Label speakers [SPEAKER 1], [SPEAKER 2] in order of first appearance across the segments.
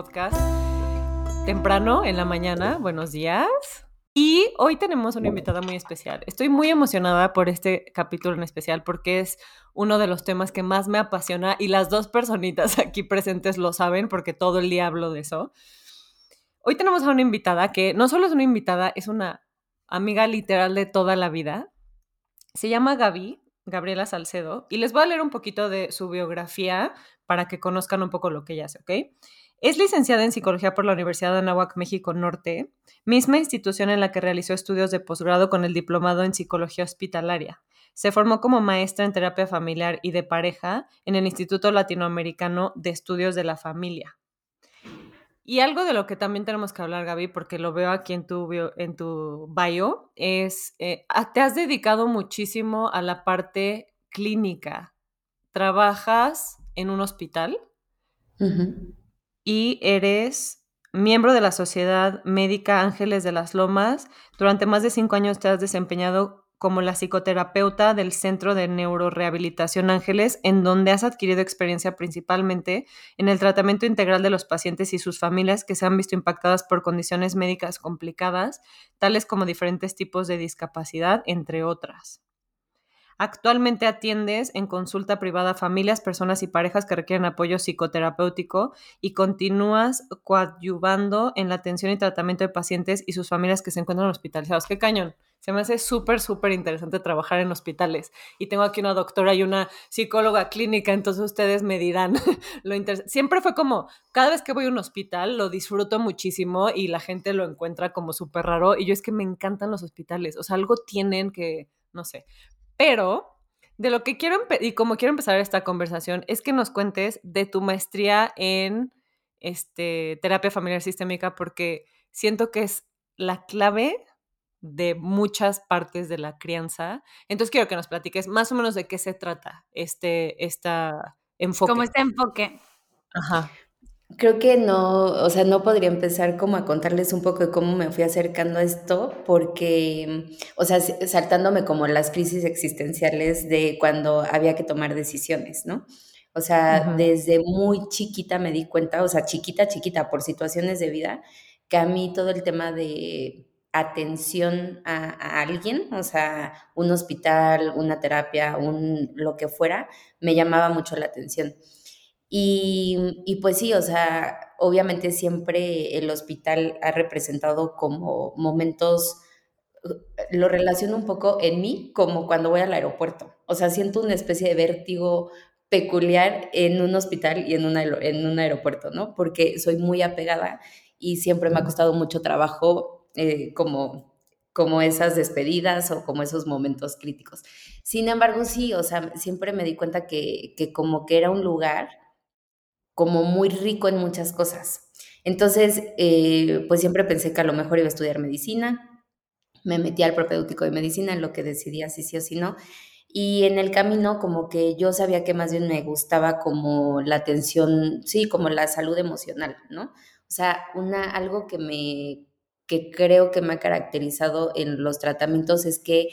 [SPEAKER 1] podcast temprano en la mañana. Buenos días. Y hoy tenemos una invitada muy especial. Estoy muy emocionada por este capítulo en especial porque es uno de los temas que más me apasiona y las dos personitas aquí presentes lo saben porque todo el día hablo de eso. Hoy tenemos a una invitada que no solo es una invitada, es una amiga literal de toda la vida. Se llama Gaby, Gabriela Salcedo, y les voy a leer un poquito de su biografía para que conozcan un poco lo que ella hace, ¿ok? Es licenciada en psicología por la Universidad de Anáhuac, México Norte, misma institución en la que realizó estudios de posgrado con el diplomado en psicología hospitalaria. Se formó como maestra en terapia familiar y de pareja en el Instituto Latinoamericano de Estudios de la Familia. Y algo de lo que también tenemos que hablar, Gaby, porque lo veo aquí en tu, en tu bio, es, eh, te has dedicado muchísimo a la parte clínica. Trabajas en un hospital y eres miembro de la Sociedad Médica Ángeles de las Lomas. Durante más de cinco años te has desempeñado como la psicoterapeuta del Centro de Neurorehabilitación Ángeles, en donde has adquirido experiencia principalmente en el tratamiento integral de los pacientes y sus familias que se han visto impactadas por condiciones médicas complicadas, tales como diferentes tipos de discapacidad, entre otras. Actualmente atiendes en consulta privada a familias, personas y parejas que requieren apoyo psicoterapéutico y continúas coadyuvando en la atención y tratamiento de pacientes y sus familias que se encuentran hospitalizados. ¡Qué cañón! Se me hace súper, súper interesante trabajar en hospitales. Y tengo aquí una doctora y una psicóloga clínica, entonces ustedes me dirán lo interesante. Siempre fue como, cada vez que voy a un hospital lo disfruto muchísimo y la gente lo encuentra como súper raro. Y yo es que me encantan los hospitales. O sea, algo tienen que, no sé. Pero de lo que quiero y como quiero empezar esta conversación es que nos cuentes de tu maestría en este, terapia familiar sistémica porque siento que es la clave de muchas partes de la crianza. Entonces quiero que nos platiques más o menos de qué se trata este esta enfoque.
[SPEAKER 2] Como este enfoque.
[SPEAKER 1] Ajá.
[SPEAKER 3] Creo que no, o sea, no podría empezar como a contarles un poco de cómo me fui acercando a esto, porque, o sea, saltándome como las crisis existenciales de cuando había que tomar decisiones, ¿no? O sea, desde muy chiquita me di cuenta, o sea, chiquita, chiquita, por situaciones de vida, que a mí todo el tema de atención a, a, alguien, o sea, un hospital, una terapia, un lo que fuera, me llamaba mucho la atención. Y, y, pues sí, o sea, obviamente siempre el hospital ha representado como momentos, lo relaciono un poco en mí como cuando voy al aeropuerto. O sea, siento una especie de vértigo peculiar en un hospital y en, una, en un aeropuerto, ¿no? Porque soy muy apegada y siempre me ha costado mucho trabajo eh, como, como esas despedidas o como esos momentos críticos. Sin embargo, sí, o sea, siempre me di cuenta que, que como que era un lugar como muy rico en muchas cosas. Entonces, eh, pues siempre pensé que a lo mejor iba a estudiar medicina, me metí al propedéutico de medicina en lo que decidía si sí o si no, y en el camino como que yo sabía que más bien me gustaba como la atención, sí, como la salud emocional, ¿no? O sea, una, algo que me, que creo que me ha caracterizado en los tratamientos es que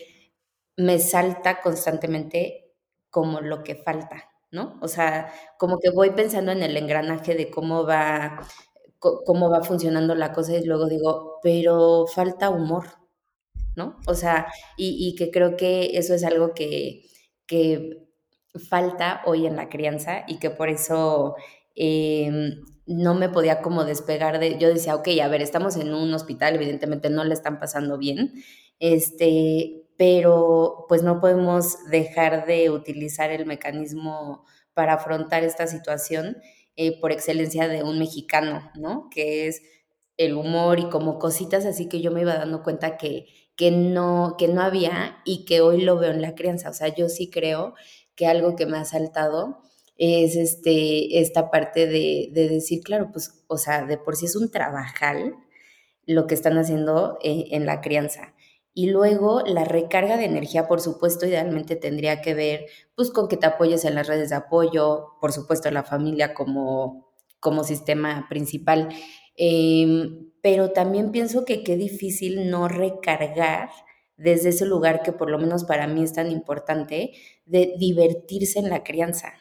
[SPEAKER 3] me salta constantemente como lo que falta, ¿no? O sea, como que voy pensando en el engranaje de cómo va, cómo va funcionando la cosa y luego digo, pero falta humor, ¿no? O sea, y, que creo que eso es algo que, que falta hoy en la crianza y que por eso em, no me podía como despegar de, yo decía, ok, a ver, estamos en un hospital, evidentemente no le están pasando bien, este, pero pues no podemos dejar de utilizar el mecanismo para afrontar esta situación eh, por excelencia de un mexicano, ¿no? Que es el humor y como cositas así que yo me iba dando cuenta que, que, no, que no había y que hoy lo veo en la crianza. O sea, yo sí creo que algo que me ha saltado es este, esta parte de, de decir, claro, pues, o sea, de por sí es un trabajal lo que están haciendo eh, en la crianza. Y luego la recarga de energía, por supuesto, idealmente tendría que ver pues con que te apoyes en las redes de apoyo, por supuesto, la familia como, como sistema principal. Em, pero también pienso que qué difícil no recargar desde ese lugar que por lo menos para mí es tan importante, de divertirse en la crianza.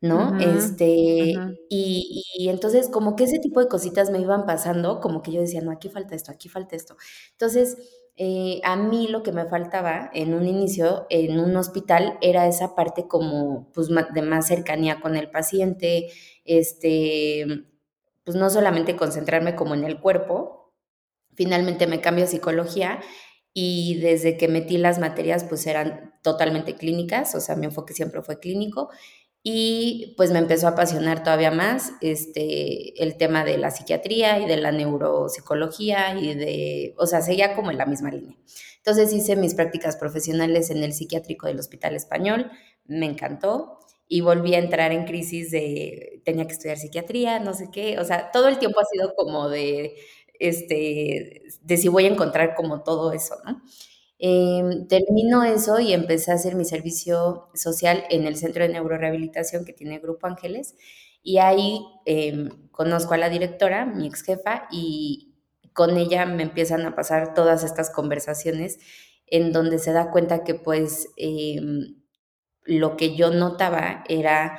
[SPEAKER 3] ¿no? Este, y, y, entonces como que ese tipo de cositas me iban pasando, como que yo decía, no, aquí falta esto, aquí falta esto. Entonces, eh, a mí lo que me faltaba en un inicio, en un hospital, era esa parte como pues, de más cercanía con el paciente, este, pues no solamente concentrarme como en el cuerpo, finalmente me cambio a psicología y desde que metí las materias pues eran totalmente clínicas, o sea, mi enfoque siempre fue clínico y pues me empezó a apasionar todavía más este, el tema de la psiquiatría y de la neuropsicología y de, o sea, seguía como en la misma línea. Entonces hice mis prácticas profesionales en el psiquiátrico del Hospital Español, me encantó y volví a entrar en crisis de, tenía que estudiar psiquiatría, no sé qué, o sea, todo el tiempo ha sido como de, este, de si voy a encontrar como todo eso, ¿no? Eh, termino eso y empecé a hacer mi servicio social en el Centro de Neurorehabilitación que tiene Grupo Ángeles. Y ahí em, conozco a la directora, mi ex jefa, y con ella me empiezan a pasar todas estas conversaciones en donde se da cuenta que pues em, lo que yo notaba era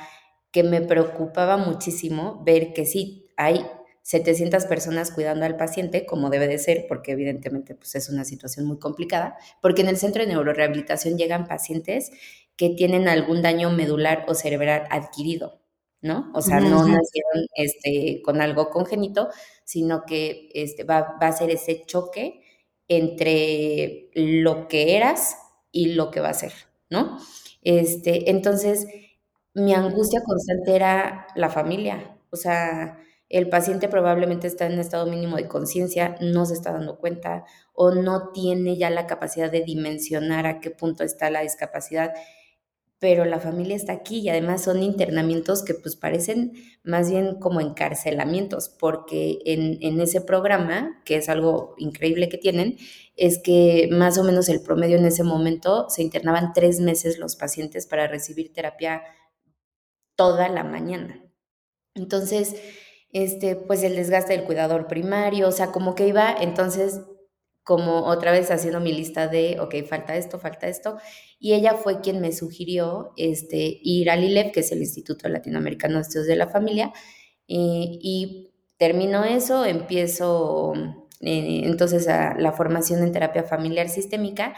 [SPEAKER 3] que me preocupaba muchísimo ver que sí, hay 700 personas cuidando al paciente, como debe de ser, porque evidentemente pues, es una situación muy complicada, porque en el centro de neurorehabilitación llegan pacientes que tienen algún daño medular o cerebral adquirido, ¿no? O sea, no nacieron este, con algo congénito, sino que este, va, va a ser ese choque entre lo que eras y lo que va a ser, ¿no? Este, entonces, mi angustia constante era la familia, o sea, el paciente probablemente está en estado mínimo de conciencia, no se está dando cuenta o no tiene ya la capacidad de dimensionar a qué punto está la discapacidad, pero la familia está aquí y además son internamientos que pues parecen más bien como encarcelamientos, porque en, en ese programa, que es algo increíble que tienen, es que más o menos el promedio en ese momento se internaban tres meses los pacientes para recibir terapia toda la mañana. Entonces, este, pues el desgaste del cuidador primario, o sea, como que iba entonces como otra vez haciendo mi lista de, ok, falta esto, falta esto, y ella fue quien me sugirió este, ir al ILEF, que es el Instituto Latinoamericano de Estudios de la Familia, eh, y termino eso, empiezo eh, entonces a la formación en terapia familiar sistémica,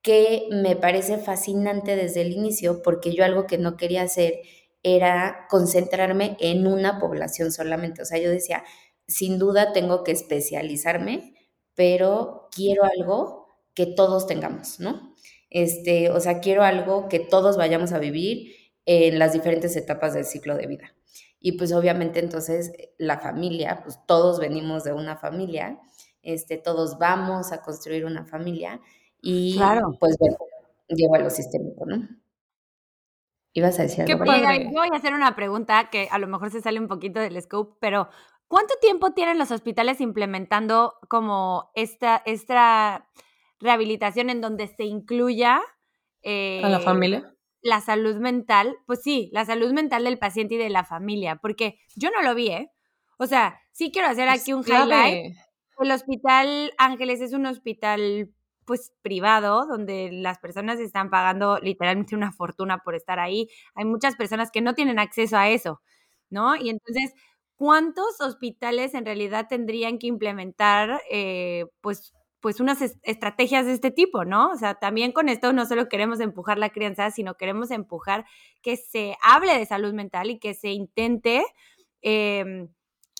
[SPEAKER 3] que me parece fascinante desde el inicio, porque yo algo que no quería hacer era concentrarme en una población solamente. O sea, yo decía, sin duda tengo que especializarme, pero quiero algo que todos tengamos, ¿no? Este, o sea, quiero algo que todos vayamos a vivir en las diferentes etapas del ciclo de vida. Y pues obviamente entonces la familia, pues todos venimos de una familia, este, todos vamos a construir una familia y claro. pues bueno, llevo a lo sistémico, ¿no? Ibas a decir algo.
[SPEAKER 2] Qué voy a hacer una pregunta que a lo mejor se sale un poquito del scope, pero ¿cuánto tiempo tienen los hospitales implementando como esta, esta rehabilitación en donde se incluya
[SPEAKER 1] a la eh, familia?
[SPEAKER 2] La salud mental, pues sí, la salud mental del paciente y de la familia, porque yo no lo vi, ¿eh? O sea, sí quiero hacer aquí un highlight. El Hospital Ángeles es un hospital pues privado, donde las personas están pagando literalmente una fortuna por estar ahí. Hay muchas personas que no tienen acceso a eso, ¿no? Y entonces, ¿cuántos hospitales en realidad tendrían que implementar, eh, pues, pues unas estrategias de este tipo, ¿no? O sea, también con esto no solo queremos empujar la crianza, sino queremos empujar que se hable de salud mental y que se intente eh,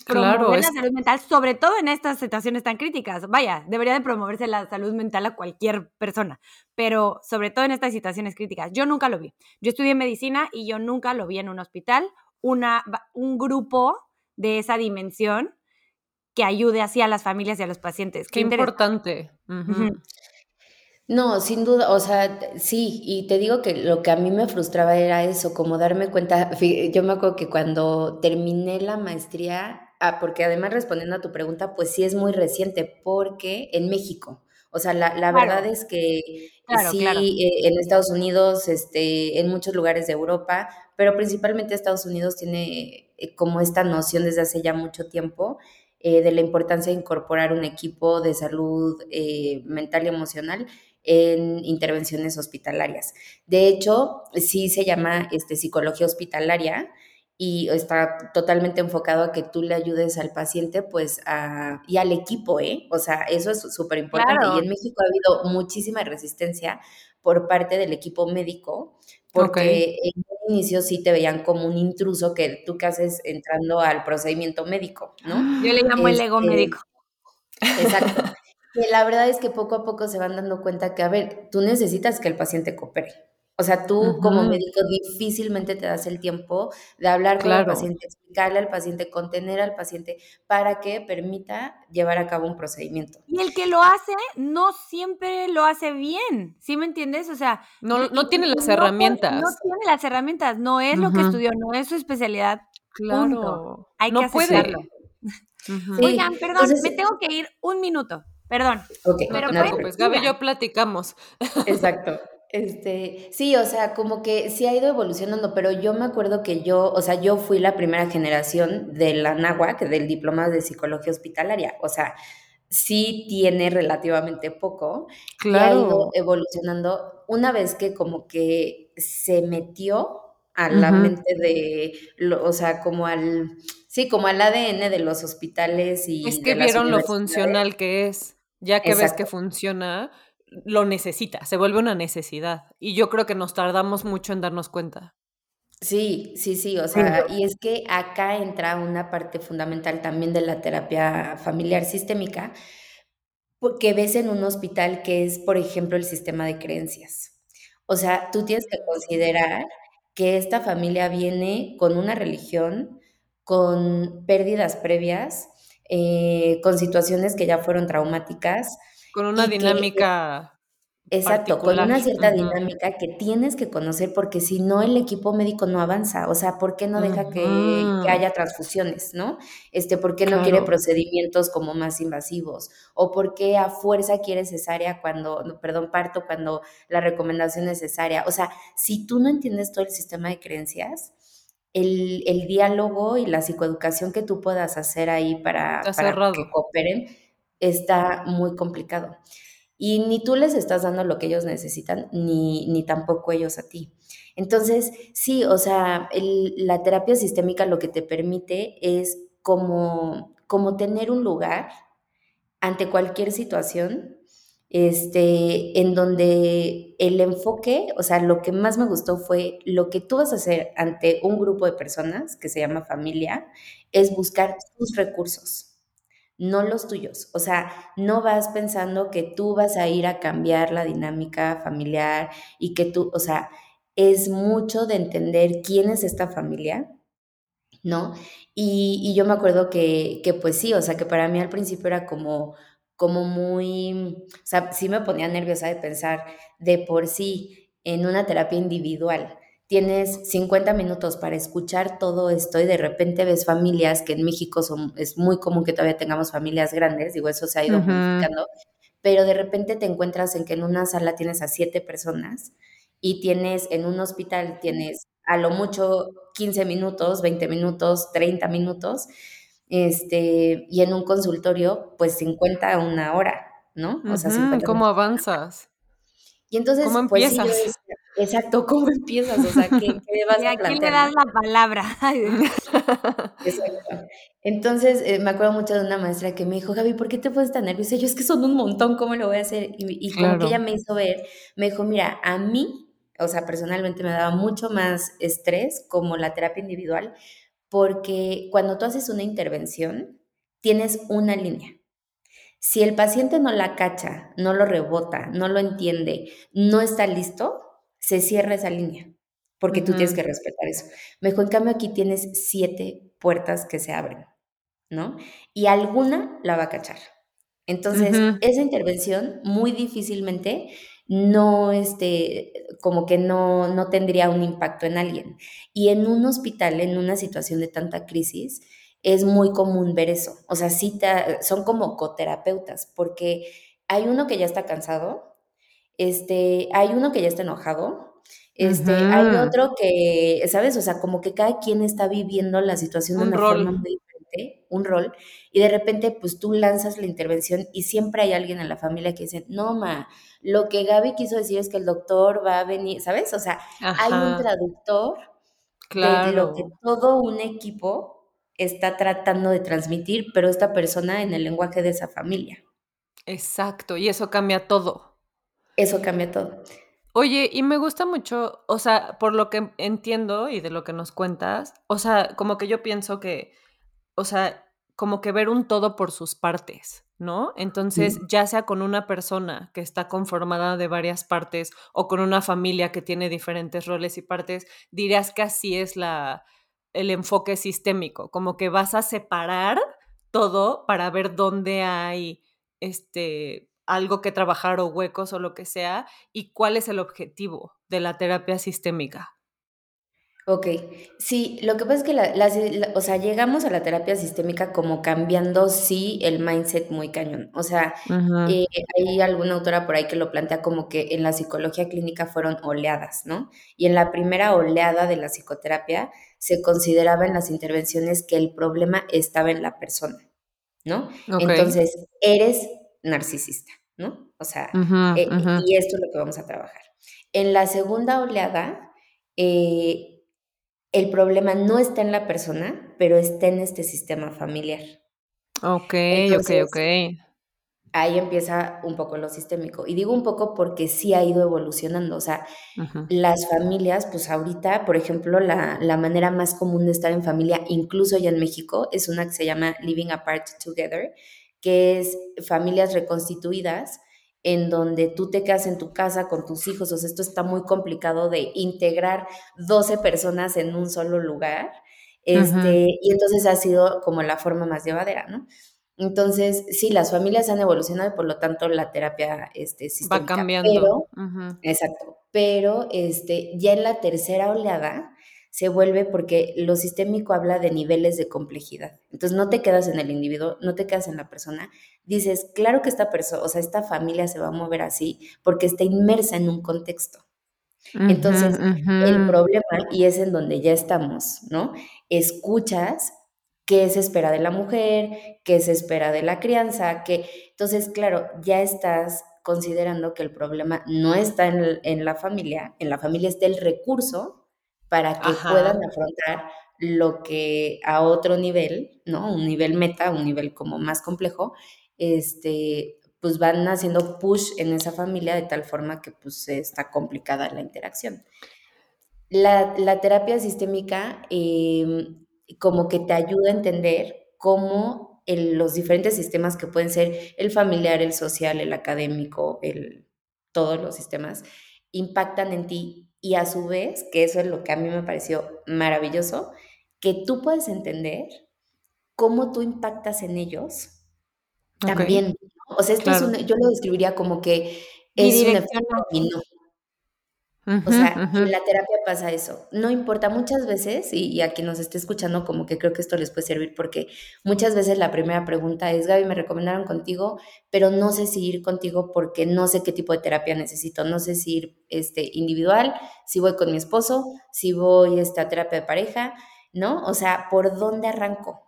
[SPEAKER 2] Claro, la salud mental, sobre todo en estas situaciones tan críticas. Vaya, debería de promoverse la salud mental a cualquier persona, pero sobre todo en estas situaciones críticas. Yo nunca lo vi. Yo estudié medicina y yo nunca lo vi en un hospital, una, un grupo de esa dimensión que ayude así a las familias y a los pacientes.
[SPEAKER 1] Qué, importante.
[SPEAKER 3] No, sin duda, o sea, sí, y te digo que lo que a mí me frustraba era eso, como darme cuenta, yo me acuerdo que cuando terminé la maestría, Ah, porque además respondiendo a tu pregunta, pues sí es muy reciente, porque en México, o sea, la, la verdad es que sí, eh, en Estados Unidos, este, en muchos lugares de Europa, pero principalmente Estados Unidos tiene eh, como esta noción desde hace ya mucho tiempo eh, de la importancia de incorporar un equipo de salud mental y emocional en intervenciones hospitalarias. De hecho, sí se llama este, psicología hospitalaria y está totalmente enfocado a que tú le ayudes al paciente pues a, y al equipo, ¿eh? O sea, eso es súper importante. Y en México ha habido muchísima resistencia por parte del equipo médico, porque en un inicio sí te veían como un intruso que tú que haces entrando al procedimiento médico, ¿no?
[SPEAKER 2] Yo le llamo el ego este, médico.
[SPEAKER 3] Exacto. La verdad es que poco a poco se van dando cuenta que, a ver, tú necesitas que el paciente coopere. O sea, tú como médico difícilmente te das el tiempo de hablar con el paciente, explicarle al paciente, contener al paciente para que permita llevar a cabo un procedimiento.
[SPEAKER 2] Y el que lo hace no siempre lo hace bien, ¿sí me entiendes? O sea,
[SPEAKER 1] no, no tiene las herramientas.
[SPEAKER 2] No tiene las herramientas, no es lo que estudió, no es su especialidad. Claro. Hay
[SPEAKER 1] no
[SPEAKER 2] que
[SPEAKER 1] puede.
[SPEAKER 2] Oigan, perdón, me tengo que ir un minuto. Perdón.
[SPEAKER 3] Ok,
[SPEAKER 1] pero no pues Gaby y yo platicamos.
[SPEAKER 3] Exacto. Este, sí, o sea, como que sí ha ido evolucionando, pero yo me acuerdo que yo, o sea, yo fui la primera generación de la NAWAC, del diploma de psicología hospitalaria, o sea, sí tiene relativamente poco claro. y ha ido evolucionando una vez que como que se metió a la mente de, o sea, como al, sí, como al ADN de los hospitales y...
[SPEAKER 1] Es que vieron lo funcional que es, ya que ves que funciona, lo necesita, se vuelve una necesidad. Y yo creo que nos tardamos mucho en darnos cuenta.
[SPEAKER 3] Sí, sí, sí, o sea, y es que acá entra una parte fundamental también de la terapia familiar sistémica, que ves en un hospital que es, por ejemplo, el sistema de creencias. O sea, tú tienes que considerar que esta familia viene con una religión, con pérdidas previas, eh, con situaciones que ya fueron traumáticas,
[SPEAKER 1] con una dinámica.
[SPEAKER 3] exacto, con una cierta dinámica que tienes que conocer porque si no el equipo médico no avanza, o sea, ¿por qué no deja que, haya transfusiones, no? Este, ¿por qué no quiere procedimientos como más invasivos? ¿O por qué a fuerza quiere cesárea cuando, perdón, parto cuando la recomendación es cesárea? O sea, si tú no entiendes todo el sistema de creencias, el, el diálogo y la psicoeducación que tú puedas hacer ahí para, para que cooperen, está muy complicado. Y ni tú les estás dando lo que ellos necesitan, ni, ni tampoco ellos a ti. Entonces, sí, o sea, la terapia sistémica lo que te permite es como, como tener un lugar ante cualquier situación, este, en donde el enfoque, o sea, lo que más me gustó fue lo que tú vas a hacer ante un grupo de personas que se llama familia, es buscar tus recursos no los tuyos. O sea, no vas pensando que tú vas a ir a cambiar la dinámica familiar y que tú, o sea, es mucho de entender quién es esta familia, ¿no? Y, yo me acuerdo que, que, pues sí, o sea, que para mí al principio era como, como muy, o sea, sí me ponía nerviosa de pensar de por sí en una terapia individual tienes 50 minutos para escuchar todo esto y de repente ves familias que en México son, es muy común que todavía tengamos familias grandes, digo, eso se ha ido modificando, pero de repente te encuentras en que en una sala tienes a siete personas y tienes en un hospital, tienes a lo mucho 15 minutos, 20 minutos, 30 minutos, este, y en un consultorio, pues 50 a una hora, ¿no?
[SPEAKER 1] O sea, ¿Cómo avanzas?
[SPEAKER 3] Y entonces, ¿Cómo pues, empiezas? Exacto, ¿cómo empiezas? O sea, ¿qué, qué vas
[SPEAKER 2] a plantear? ¿A quién le das la palabra?
[SPEAKER 3] Exacto. Entonces, eh, me acuerdo mucho de una maestra que me dijo, Gaby, ¿por qué te pones tan nerviosa? yo, es que son un montón, ¿cómo lo voy a hacer? Y, y como que ella me hizo ver, me dijo, mira, a mí, o sea, personalmente me daba mucho más estrés como la terapia individual, porque cuando tú haces una intervención, tienes una línea. Si el paciente no la cacha, no lo rebota, no lo entiende, no está listo, se cierra esa línea, porque tú tienes que respetar eso. Mejor, en cambio, aquí tienes siete puertas que se abren, ¿no? Y alguna la va a cachar. Entonces, esa intervención muy difícilmente no, este, como que no, no tendría un impacto en alguien. Y en un hospital, en una situación de tanta crisis, es muy común ver eso. O sea, sí son como coterapeutas, porque hay uno que ya está cansado, este, hay uno que ya está enojado, este, hay otro que, ¿sabes? O sea, como que cada quien está viviendo la situación de una forma muy diferente. diferente, un rol, y de repente pues tú lanzas la intervención y siempre hay alguien en la familia que dice, no, ma, lo que Gaby quiso decir es que el doctor va a venir, ¿sabes? O sea, hay un traductor de lo que todo un equipo está tratando de transmitir, pero esta persona en el lenguaje de esa familia.
[SPEAKER 1] Exacto, y eso cambia todo.
[SPEAKER 3] Eso cambia todo.
[SPEAKER 1] Oye, y me gusta mucho, o sea, por lo que entiendo y de lo que nos cuentas, o sea, como que yo pienso que, o sea, como que ver un todo por sus partes, ¿no? Entonces, ya sea con una persona que está conformada de varias partes o con una familia que tiene diferentes roles y partes, dirías que así es la, el enfoque sistémico, como que vas a separar todo para ver dónde hay este algo que trabajar o huecos o lo que sea y cuál es el objetivo de la terapia sistémica.
[SPEAKER 3] Ok, sí, lo que pasa es que la, o sea, llegamos a la terapia sistémica como cambiando, sí, el mindset muy cañón. O sea, eh, hay alguna autora por ahí que lo plantea como que en la psicología clínica fueron oleadas, ¿no? Y en la primera oleada de la psicoterapia se consideraba en las intervenciones que el problema estaba en la persona, ¿no? Entonces, eres narcisista, ¿no? O sea, eh, y esto es lo que vamos a trabajar. En la segunda oleada, eh, el problema no está en la persona, pero está en este sistema familiar.
[SPEAKER 1] Ok, ok, ok.
[SPEAKER 3] Ahí empieza un poco lo sistémico. Y digo un poco porque sí ha ido evolucionando. O sea, las familias, pues ahorita, por ejemplo, la, la, manera más común de estar en familia, incluso ya en México, es una que se llama Living Apart Together, que es familias reconstituidas, en donde tú te quedas en tu casa con tus hijos, o sea, esto está muy complicado de integrar 12 personas en un solo lugar, este, y entonces ha sido como la forma más llevadera, ¿no? Entonces, sí, las familias han evolucionado y por lo tanto la terapia este, sistémica.
[SPEAKER 1] Va cambiando.
[SPEAKER 3] Pero, Exacto. Pero este, ya en la tercera oleada, se vuelve porque lo sistémico habla de niveles de complejidad. Entonces no te quedas en el individuo, no te quedas en la persona. Dices, claro que esta persona, o sea, esta familia se va a mover así porque está inmersa en un contexto. Entonces, el problema, y es en donde ya estamos, ¿no? Escuchas qué se espera de la mujer, qué se espera de la crianza, que entonces, claro, ya estás considerando que el problema no está en, en la familia, en la familia está el recurso para que puedan afrontar lo que a otro nivel, ¿no? Un nivel meta, un nivel como más complejo, este, pues van haciendo push en esa familia de tal forma que pues está complicada la interacción. La, terapia sistémica em, como que te ayuda a entender cómo los diferentes sistemas que pueden ser el familiar, el social, el académico, el, todos los sistemas, impactan en ti y a su vez, que eso es lo que a mí me pareció maravilloso, que tú puedes entender cómo tú impactas en ellos también. O sea, esto es yo lo describiría como que es o sea, en la terapia pasa eso. No importa, muchas veces, y, a quien nos esté escuchando, como que creo que esto les puede servir, porque muchas veces la primera pregunta es, Gaby, me recomendaron contigo, pero no sé si ir contigo porque no sé qué tipo de terapia necesito. No sé si ir este, individual, si voy con mi esposo, si voy este, a terapia de pareja, ¿no? O sea, ¿por dónde arranco?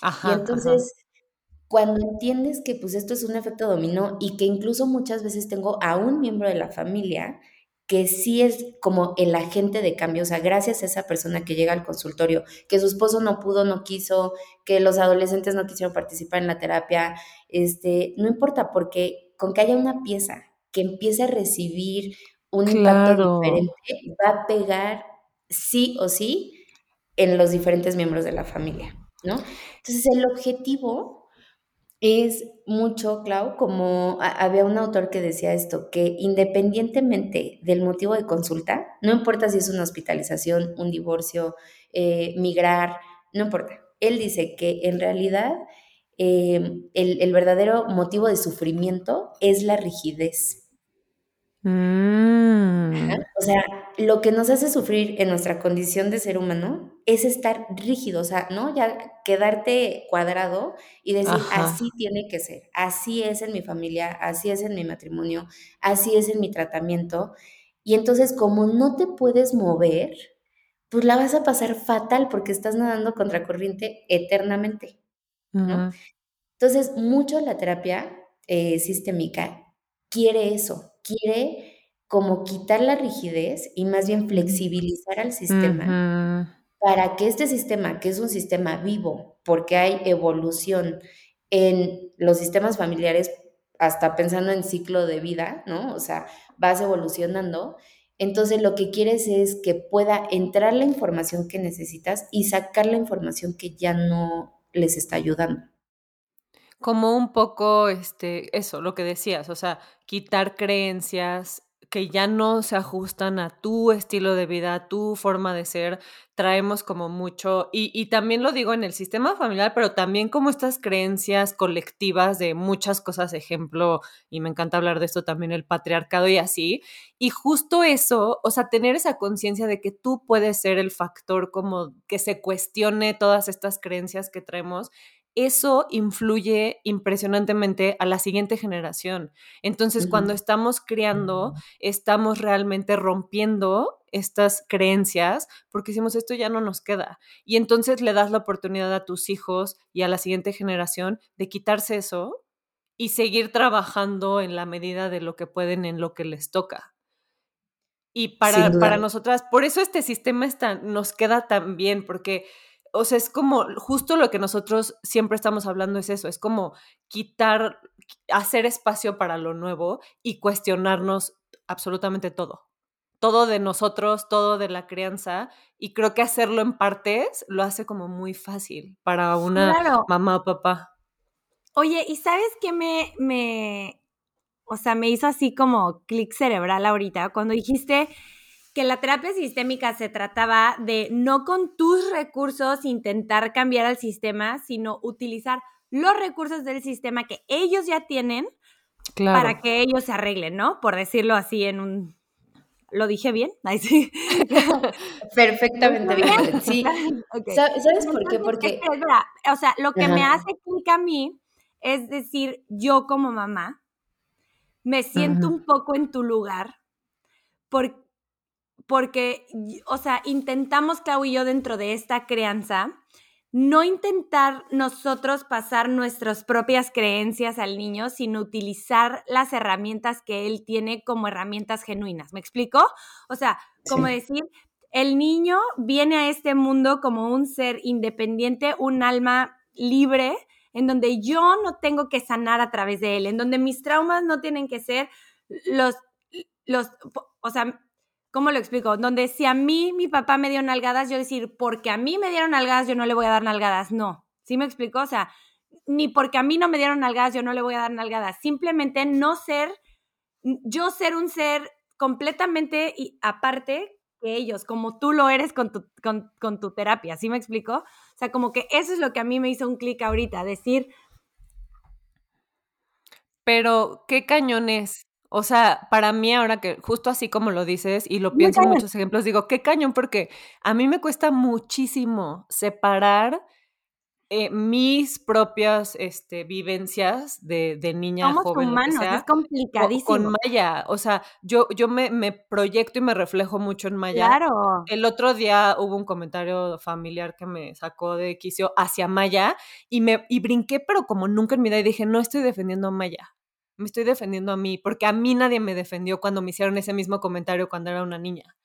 [SPEAKER 3] Ajá, y entonces... Cuando entiendes que pues esto es un efecto dominó y que incluso muchas veces tengo a un miembro de la familia que sí es como el agente de cambio, o sea, gracias a esa persona que llega al consultorio, que su esposo no pudo, no quiso, que los adolescentes no quisieron participar en la terapia, este, no importa, porque con que haya una pieza que empiece a recibir un impacto diferente, va a pegar sí o sí en los diferentes miembros de la familia, ¿no? Entonces, el objetivo es mucho, Clau, como había un autor que decía esto, que independientemente del motivo de consulta, no importa si es una hospitalización, un divorcio, eh, migrar, no importa. Él dice que en realidad eh, el, verdadero motivo de sufrimiento es la rigidez. Mm. O sea, lo que nos hace sufrir en nuestra condición de ser humano es estar rígido, o sea, ¿no? Ya quedarte cuadrado y decir, así tiene que ser, así es en mi familia, así es en mi matrimonio, así es en mi tratamiento. Y entonces, como no te puedes mover, pues la vas a pasar fatal porque estás nadando contra corriente eternamente, ¿no? Entonces, mucho la terapia eh, sistémica quiere eso, quiere como quitar la rigidez y más bien flexibilizar al sistema para que este sistema, que es un sistema vivo, porque hay evolución en los sistemas familiares, hasta pensando en ciclo de vida, ¿no? O sea, vas evolucionando. Entonces lo que quieres es que pueda entrar la información que necesitas y sacar la información que ya no les está ayudando
[SPEAKER 1] como un poco, este, eso, lo que decías, o sea, quitar creencias que ya no se ajustan a tu estilo de vida, a tu forma de ser, traemos como mucho, y, y, también lo digo en el sistema familiar, pero también como estas creencias colectivas de muchas cosas, ejemplo, y me encanta hablar de esto también, el patriarcado y así, y justo eso, o sea, tener esa conciencia de que tú puedes ser el factor como que se cuestione todas estas creencias que traemos eso influye impresionantemente a la siguiente generación. Entonces, cuando estamos criando, estamos realmente rompiendo estas creencias porque decimos esto ya no nos queda. Y entonces le das la oportunidad a tus hijos y a la siguiente generación de quitarse eso y seguir trabajando en la medida de lo que pueden en lo que les toca. Y para, para nosotras, por eso este sistema está, nos queda tan bien, porque o sea, es como justo lo que nosotros siempre estamos hablando es eso, es como quitar, hacer espacio para lo nuevo y cuestionarnos absolutamente todo. Todo de nosotros, todo de la crianza, y creo que hacerlo en partes lo hace como muy fácil para una mamá o papá.
[SPEAKER 2] Oye, ¿y sabes qué me, me, o sea, me hizo así como clic cerebral ahorita cuando dijiste que la terapia sistémica se trataba de no con tus recursos intentar cambiar al sistema, sino utilizar los recursos del sistema que ellos ya tienen para que ellos se arreglen, ¿no? Por decirlo así en un... ¿Lo dije bien? sí.
[SPEAKER 3] Perfectamente bien. Sí. ¿Sabes por qué? Porque...
[SPEAKER 2] o sea, lo que me hace clic a mí es decir, yo como mamá me siento un poco en tu lugar porque porque, o sea, intentamos, Clau y yo, dentro de esta crianza, no intentar nosotros pasar nuestras propias creencias al niño, sino utilizar las herramientas que él tiene como herramientas genuinas. ¿Me explico? O sea, como decir, el niño viene a este mundo como un ser independiente, un alma libre, en donde yo no tengo que sanar a través de él, en donde mis traumas no tienen que ser los, los, o sea, ¿cómo lo explico? Donde si a mí mi papá me dio nalgadas, yo decir, porque a mí me dieron nalgadas, yo no le voy a dar nalgadas. No. ¿Sí me explico? O sea, ni porque a mí no me dieron nalgadas, yo no le voy a dar nalgadas. Simplemente no ser, yo ser un ser completamente y aparte que ellos, como tú lo eres con tu, con, tu terapia. ¿Sí me explico? O sea, como que eso es lo que a mí me hizo un clic ahorita, decir.
[SPEAKER 1] Pero, ¿qué cañón es? O sea, para mí ahora que justo así como lo dices y lo pienso en muchos ejemplos, digo, qué cañón, porque a mí me cuesta muchísimo separar eh, mis propias este, vivencias de, de niña
[SPEAKER 2] Somos
[SPEAKER 1] joven.
[SPEAKER 2] humanos, es complicadísimo.
[SPEAKER 1] Con Maya, o sea, yo, yo me, me, proyecto y me reflejo mucho en Maya.
[SPEAKER 2] Claro.
[SPEAKER 1] El otro día hubo un comentario familiar que me sacó de quicio hacia Maya y me y brinqué, pero como nunca en mi vida y dije, no estoy defendiendo a Maya me estoy defendiendo a mí, porque a mí nadie me defendió cuando me hicieron ese mismo comentario cuando era una niña.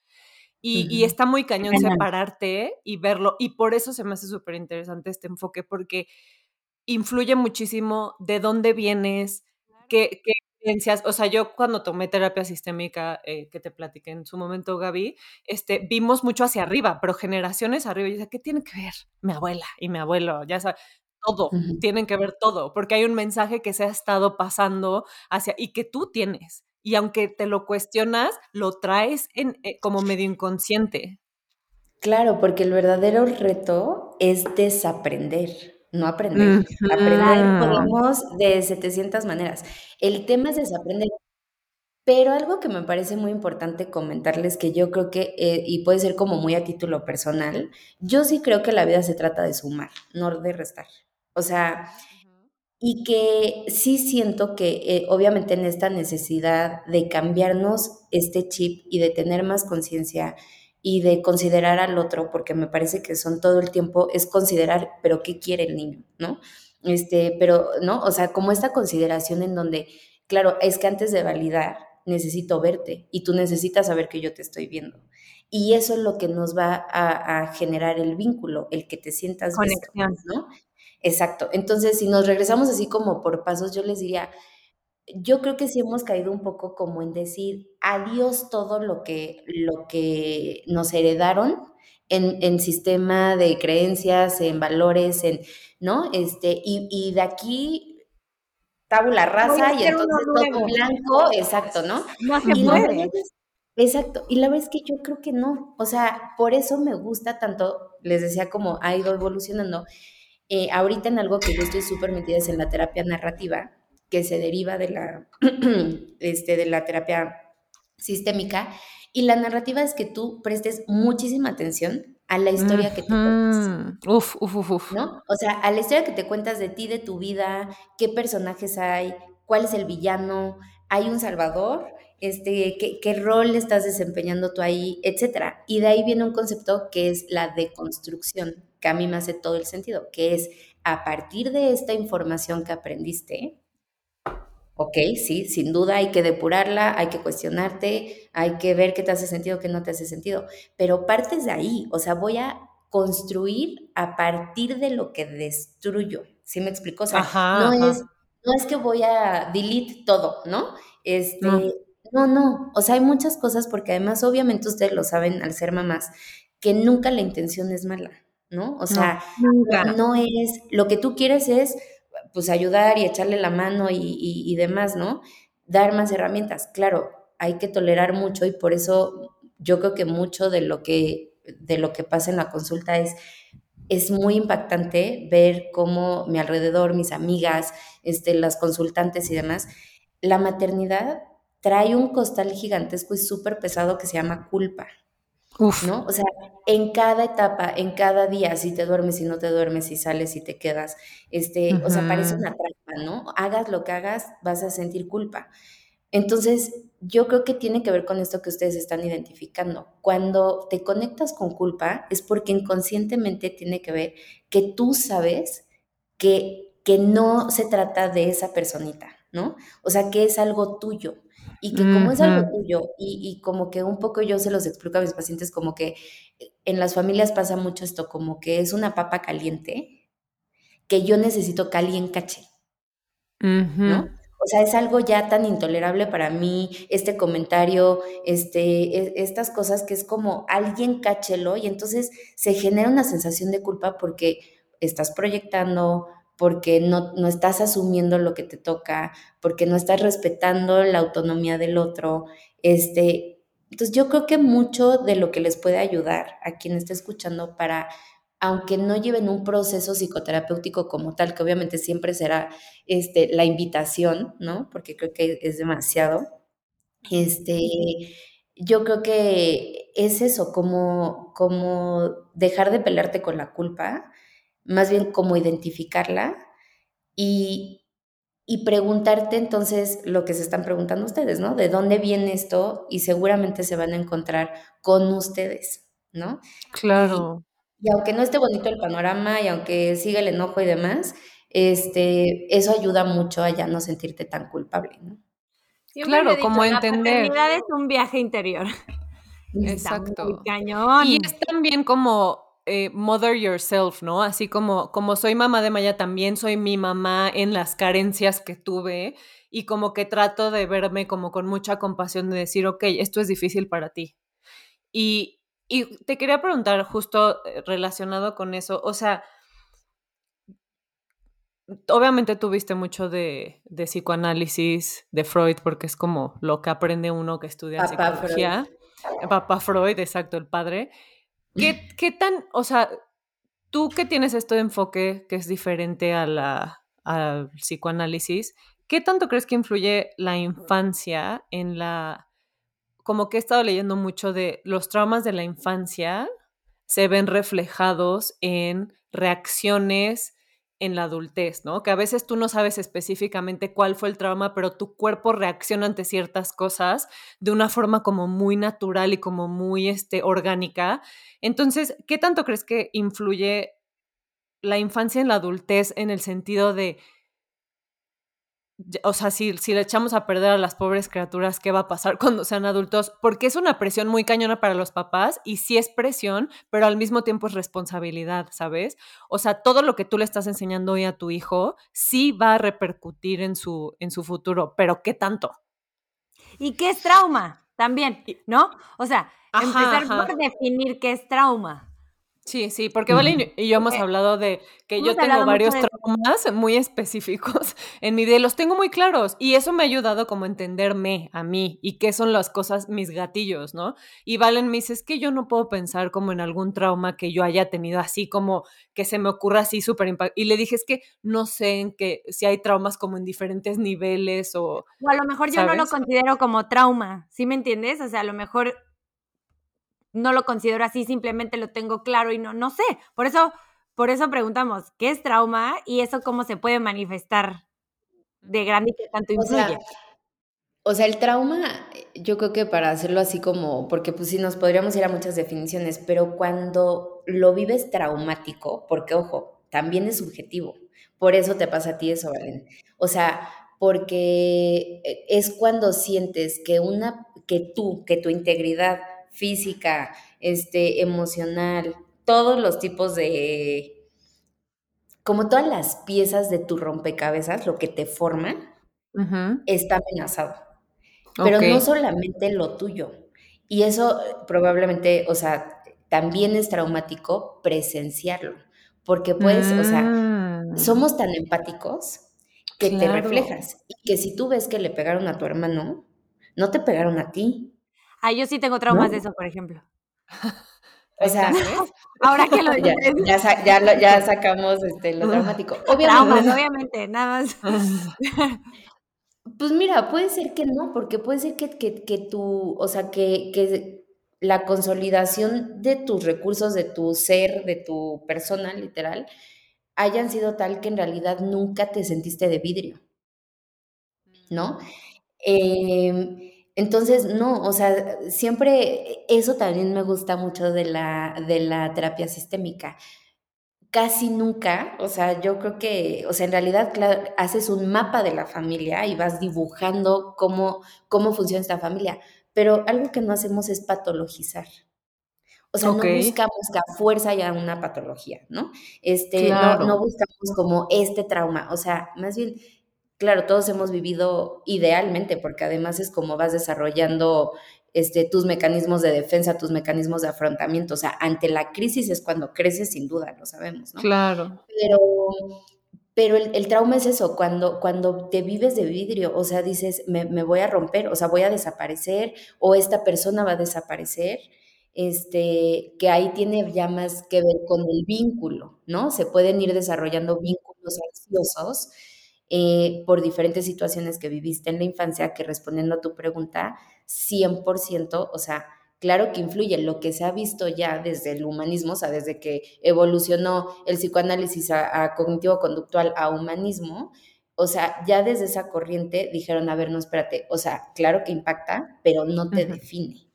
[SPEAKER 1] Y, está muy cañón separarte y verlo. Y por eso se me hace súper interesante este enfoque, porque influye muchísimo de dónde vienes, qué, qué o sea, yo cuando tomé terapia sistémica, eh, que te platiqué en su momento, Gaby, este, vimos mucho hacia arriba, pero generaciones arriba. Y yo decía, ¿qué tiene que ver mi abuela y mi abuelo? Ya sabes, todo, tienen que ver todo, porque hay un mensaje que se ha estado pasando hacia y que tú tienes. Y aunque te lo cuestionas, lo traes en, eh, como medio inconsciente.
[SPEAKER 3] Claro, porque el verdadero reto es desaprender, no aprender. Aprender podemos de 700 maneras. El tema es desaprender. Pero algo que me parece muy importante comentarles, que yo creo que, eh, y puede ser como muy a título personal, yo sí creo que la vida se trata de sumar, no de restar. O sea, y que sí siento que eh, obviamente en esta necesidad de cambiarnos este chip y de tener más conciencia y de considerar al otro, porque me parece que son todo el tiempo, es considerar, pero ¿qué quiere el niño? ¿No? Este, pero, ¿no? O sea, como esta consideración en donde, claro, es que antes de validar, necesito verte y tú necesitas saber que yo te estoy viendo. Y eso es lo que nos va a, generar el vínculo, el que te sientas
[SPEAKER 2] Conexión.
[SPEAKER 3] ¿no? Exacto. Entonces, si nos regresamos así como por pasos, yo les diría, yo creo que sí hemos caído un poco como en decir adiós todo lo que, lo que nos heredaron en, en sistema de creencias, en valores, en, ¿no? Este, y, y de aquí tabula rasa y entonces todo blanco, exacto, ¿no?
[SPEAKER 2] No se puede.
[SPEAKER 3] Exacto, y la verdad es que yo creo que no, o sea, por eso me gusta tanto, les decía como ha ido evolucionando, eh, ahorita en algo que yo estoy súper metida es en la terapia narrativa, que se deriva de la, este, de la terapia sistémica, y la narrativa es que tú prestes muchísima atención a la historia que te cuentas.
[SPEAKER 1] Uf, uf, uf, uf.
[SPEAKER 3] ¿No? O sea, a la historia que te cuentas de ti, de tu vida, qué personajes hay, cuál es el villano, hay un salvador, este, qué, qué rol estás desempeñando tú ahí, etcétera. Y de ahí viene un concepto que es la deconstrucción, que a mí me hace todo el sentido, que es a partir de esta información que aprendiste, Ok, sí, sin duda hay que depurarla, hay que cuestionarte, hay que ver qué te hace sentido, qué no te hace sentido, pero partes de ahí, o sea, voy a construir a partir de lo que destruyo, ¿sí me explico? O sea, no, Es, no es que voy a delete todo, ¿no? Este, no. no, o sea, hay muchas cosas porque además obviamente ustedes lo saben al ser mamás, que nunca la intención es mala, ¿no? O sea, no es, lo que tú quieres es pues ayudar y echarle la mano y, demás, ¿no? Dar más herramientas. Claro, hay que tolerar mucho y por eso yo creo que mucho de lo que, de lo que pasa en la consulta es, es muy impactante ver cómo mi alrededor, mis amigas, este, las consultantes y demás, la maternidad trae un costal gigantesco y súper pesado que se llama culpa. ¿No? O sea, en cada etapa, en cada día, si te duermes, si no te duermes, si sales, si te quedas, este, o sea, parece una trampa, ¿no? Hagas lo que hagas, vas a sentir culpa. Entonces, yo creo que tiene que ver con esto que ustedes están identificando. Cuando te conectas con culpa es porque inconscientemente tiene que ver que tú sabes que, que no se trata de esa personita, ¿no? O sea, que es algo tuyo y que como es algo tuyo y, como que un poco yo se los explico a mis pacientes como que en las familias pasa mucho esto, como que es una papa caliente que yo necesito que alguien cache, ¿no? O sea, es algo ya tan intolerable para mí, este comentario, este, e, estas cosas que es como alguien cáchelo y entonces se genera una sensación de culpa porque estás proyectando, porque no, no, estás asumiendo lo que te toca, porque no estás respetando la autonomía del otro. Este, entonces yo creo que mucho de lo que les puede ayudar a quien esté escuchando para, aunque no lleven un proceso psicoterapéutico como tal, que obviamente siempre será este, la invitación, ¿no? Porque creo que es demasiado. Este, yo creo que es eso, como, como dejar de pelearte con la culpa, más bien como identificarla y, preguntarte entonces lo que se están preguntando ustedes, ¿no? ¿De dónde viene esto? Y seguramente se van a encontrar con ustedes, ¿no?
[SPEAKER 1] Claro.
[SPEAKER 3] Y, aunque no esté bonito el panorama y aunque siga el enojo y demás, este, eso ayuda mucho a ya no sentirte tan culpable, ¿no?
[SPEAKER 1] claro, como entender.
[SPEAKER 2] La es un viaje interior.
[SPEAKER 1] Exacto.
[SPEAKER 2] cañón.
[SPEAKER 1] Y es también como eh, mother yourself, ¿no? Así como, como soy mamá de Maya, también soy mi mamá en las carencias que tuve y como que trato de verme como con mucha compasión de decir, ok, esto es difícil para ti. Y, y te quería preguntar justo eh, relacionado con eso, o sea, obviamente tuviste mucho de, de, psicoanálisis de Freud porque es como lo que aprende uno que estudia psicología. Papá Freud, exacto, el padre. ¿Qué, tan, o sea, tú que tienes esto de enfoque que es diferente a la, al psicoanálisis, ¿qué tanto crees que influye la infancia en la, como que he estado leyendo mucho de los traumas de la infancia se ven reflejados en reacciones en la adultez, ¿no? Que a veces tú no sabes específicamente cuál fue el trauma, pero tu cuerpo reacciona ante ciertas cosas de una forma como muy natural y como muy este, orgánica. Entonces, ¿qué tanto crees que influye la infancia en la adultez en el sentido de o sea, si, si le echamos a perder a las pobres criaturas, ¿qué va a pasar cuando sean adultos? Porque es una presión muy cañona para los papás y sí es presión, pero al mismo tiempo es responsabilidad, ¿sabes? O sea, todo lo que tú le estás enseñando hoy a tu hijo sí va a repercutir en su, en su futuro, pero ¿qué tanto?
[SPEAKER 2] ¿Y qué es trauma? También, ¿no? O sea, empezar por definir qué es trauma.
[SPEAKER 1] Sí, sí, porque Vale y yo hemos hablado de que yo tengo varios traumas muy específicos en mi vida, los tengo muy claros y eso me ha ayudado como a entenderme a mí y qué son las cosas, mis gatillos, ¿no? Y Valen me dice, es que yo no puedo pensar como en algún trauma que yo haya tenido así como que se me ocurra así súper impactante. Y le dije, es que no sé en qué, si hay traumas como en diferentes niveles o...
[SPEAKER 2] O a lo mejor yo no lo considero como trauma, ¿sí me entiendes? O sea, a lo mejor no lo considero así, simplemente lo tengo claro y no, no sé. Por eso, por eso preguntamos, ¿qué es trauma y eso cómo se puede manifestar de grande y qué tanto influye?
[SPEAKER 3] O sea, el trauma, yo creo que para hacerlo así como, porque pues sí nos podríamos ir a muchas definiciones, pero cuando lo vives traumático, porque ojo, también es subjetivo, por eso te pasa a ti eso, Valen. O sea, porque eh, es cuando sientes que una, que tú, que tu integridad física, este, emocional, todos los tipos de, como todas las piezas de tu rompecabezas, lo que te forma, está amenazado. Pero no solamente lo tuyo. Y eso probablemente, o sea, también es traumático presenciarlo. Porque pues, o sea, mm. somos tan empáticos que te reflejas. Y que si tú ves que le pegaron a tu hermano, no te pegaron a ti,
[SPEAKER 2] Ah, yo sí tengo traumas de eso, por ejemplo.
[SPEAKER 3] O sea,
[SPEAKER 2] ahora que lo
[SPEAKER 3] ya, ya, ya, sacamos este, lo traumático.
[SPEAKER 2] Obviamente, traumas, obviamente, nada más.
[SPEAKER 3] Pues mira, puede ser que no, porque puede ser que, que, que tú, o sea, que, que la consolidación de tus recursos, de tu ser, de tu persona, literal, hayan sido tal que en realidad nunca te sentiste de vidrio, ¿no? Eh, entonces, no, o sea, siempre eso también me gusta mucho de la, de la terapia sistémica. Casi nunca, o sea, yo creo que, o sea, en realidad haces un mapa de la familia y vas dibujando cómo, cómo funciona esta familia, pero algo que no hacemos es patologizar. O sea, no buscamos que a fuerza haya una patología, ¿no? Este, no, no buscamos como este trauma, o sea, más bien claro, todos hemos vivido idealmente, porque además es como vas desarrollando este, tus mecanismos de defensa, tus mecanismos de afrontamiento. O sea, ante la crisis es cuando creces, sin duda, lo sabemos, ¿no?
[SPEAKER 1] Claro.
[SPEAKER 3] Pero, pero el, trauma es eso, cuando, cuando te vives de vidrio, o sea, dices, me, me, voy a romper, o sea, voy a desaparecer, o esta persona va a desaparecer, este, que ahí tiene ya más que ver con el vínculo, ¿no? Se pueden ir desarrollando vínculos ansiosos eh, por diferentes situaciones que viviste en la infancia, que respondiendo a tu pregunta, 100%, o sea, claro que influye lo que se ha visto ya desde el humanismo, o sea, desde que evolucionó el psicoanálisis a, cognitivo-conductual a humanismo, o sea, ya desde esa corriente dijeron, a ver, no, espérate, o sea, claro que impacta, pero no te define.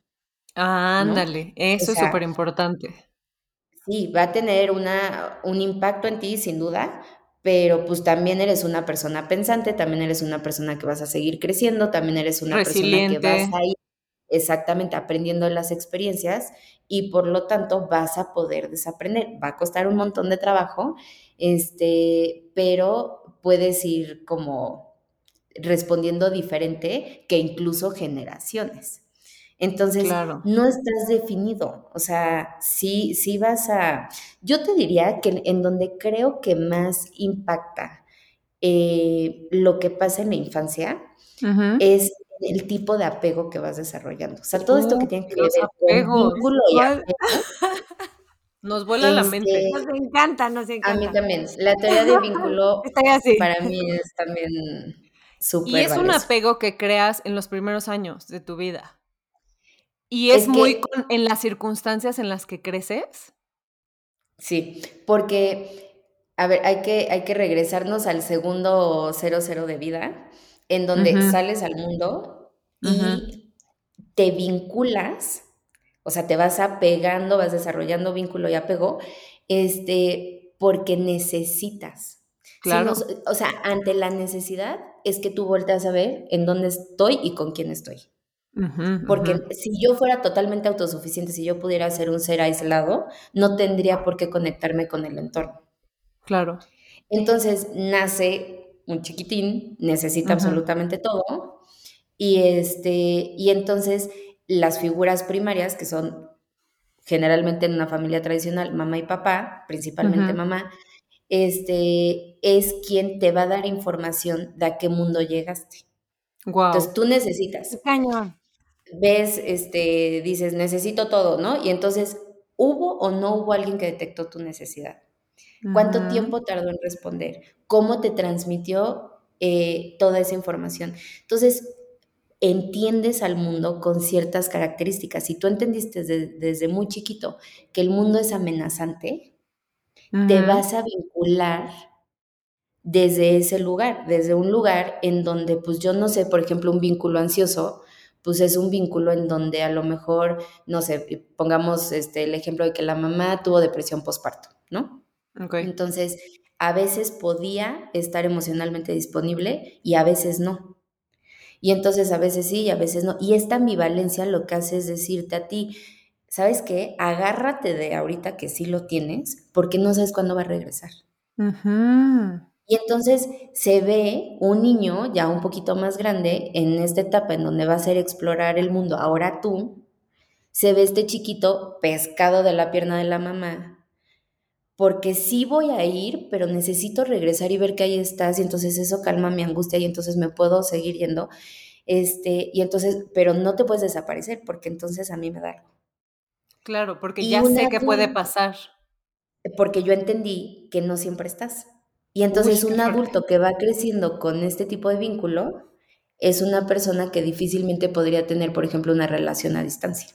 [SPEAKER 1] ándale, eso es súper importante.
[SPEAKER 3] Sí, va a tener una, un impacto en ti, sin duda, pero pues también eres una persona pensante, también eres una persona que vas a seguir creciendo, también eres una persona que vas a ir exactamente aprendiendo las experiencias y por lo tanto vas a poder desaprender. Va a costar un montón de trabajo, este, pero puedes ir como respondiendo diferente que incluso generaciones. Entonces, no estás definido. O sea, sí, sí vas a. Yo te diría que en donde creo que más impacta eh, lo que pasa en la infancia es el tipo de apego que vas desarrollando. O sea, todo esto que tiene que ver con vínculo y apego.
[SPEAKER 1] Nos vuela la mente.
[SPEAKER 2] Este, nos encanta, nos encanta.
[SPEAKER 3] A mí también. La teoría de vínculo para mí es también súper.
[SPEAKER 1] Y es un apego que creas en los primeros años de tu vida. ¿Y es, muy en las circunstancias en las que creces?
[SPEAKER 3] Sí, porque a ver, hay que, hay que regresarnos al segundo 00 de vida, en donde sales al mundo y te vinculas, o sea, te vas apegando, vas desarrollando vínculo y apego, este, porque necesitas. Claro. o sea, ante la necesidad es que tú volteas a ver en dónde estoy y con quién estoy. Porque si yo fuera totalmente autosuficiente, si yo pudiera ser un ser aislado, no tendría por qué conectarme con el entorno.
[SPEAKER 1] Claro.
[SPEAKER 3] Entonces nace un chiquitín, necesita absolutamente todo, y, este, y entonces las figuras primarias, que son generalmente en una familia tradicional, mamá y papá, principalmente mamá, este, es quien te va a dar información de a qué mundo llegaste. Entonces tú necesitas.
[SPEAKER 2] Cañón.
[SPEAKER 3] Ves, este, dices, necesito todo, ¿no? Y entonces, ¿hubo o no hubo alguien que detectó tu necesidad? ¿Cuánto tiempo tardó en responder? ¿Cómo te transmitió eh, toda esa información? Entonces, entiendes al mundo con ciertas características. Si tú entendiste desde, muy chiquito que el mundo es amenazante, te vas a vincular desde ese lugar, desde un lugar en donde, pues yo no sé, por ejemplo, un vínculo ansioso, pues es un vínculo en donde a lo mejor, no sé, pongamos este, el ejemplo de que la mamá tuvo depresión postparto, ¿no? Entonces, a veces podía estar emocionalmente disponible y a veces no. Y entonces a veces sí y a veces no. Y esta ambivalencia lo que hace es decirte a ti, ¿sabes qué? Agárrate de ahorita que sí lo tienes porque no sabes cuándo va a regresar. Y entonces se ve un niño ya un poquito más grande en esta etapa en donde va a ser explorar el mundo. Ahora tú, se ve este chiquito pescado de la pierna de la mamá porque sí voy a ir, pero necesito regresar y ver que ahí estás y entonces eso calma mi angustia y entonces me puedo seguir yendo. Este, y entonces, pero no te puedes desaparecer porque entonces a mí me da algo.
[SPEAKER 1] Claro, porque ya sé que puede pasar.
[SPEAKER 3] Porque yo entendí que no siempre estás. Y entonces un adulto que va creciendo con este tipo de vínculo es una persona que difícilmente podría tener, por ejemplo, una relación a distancia.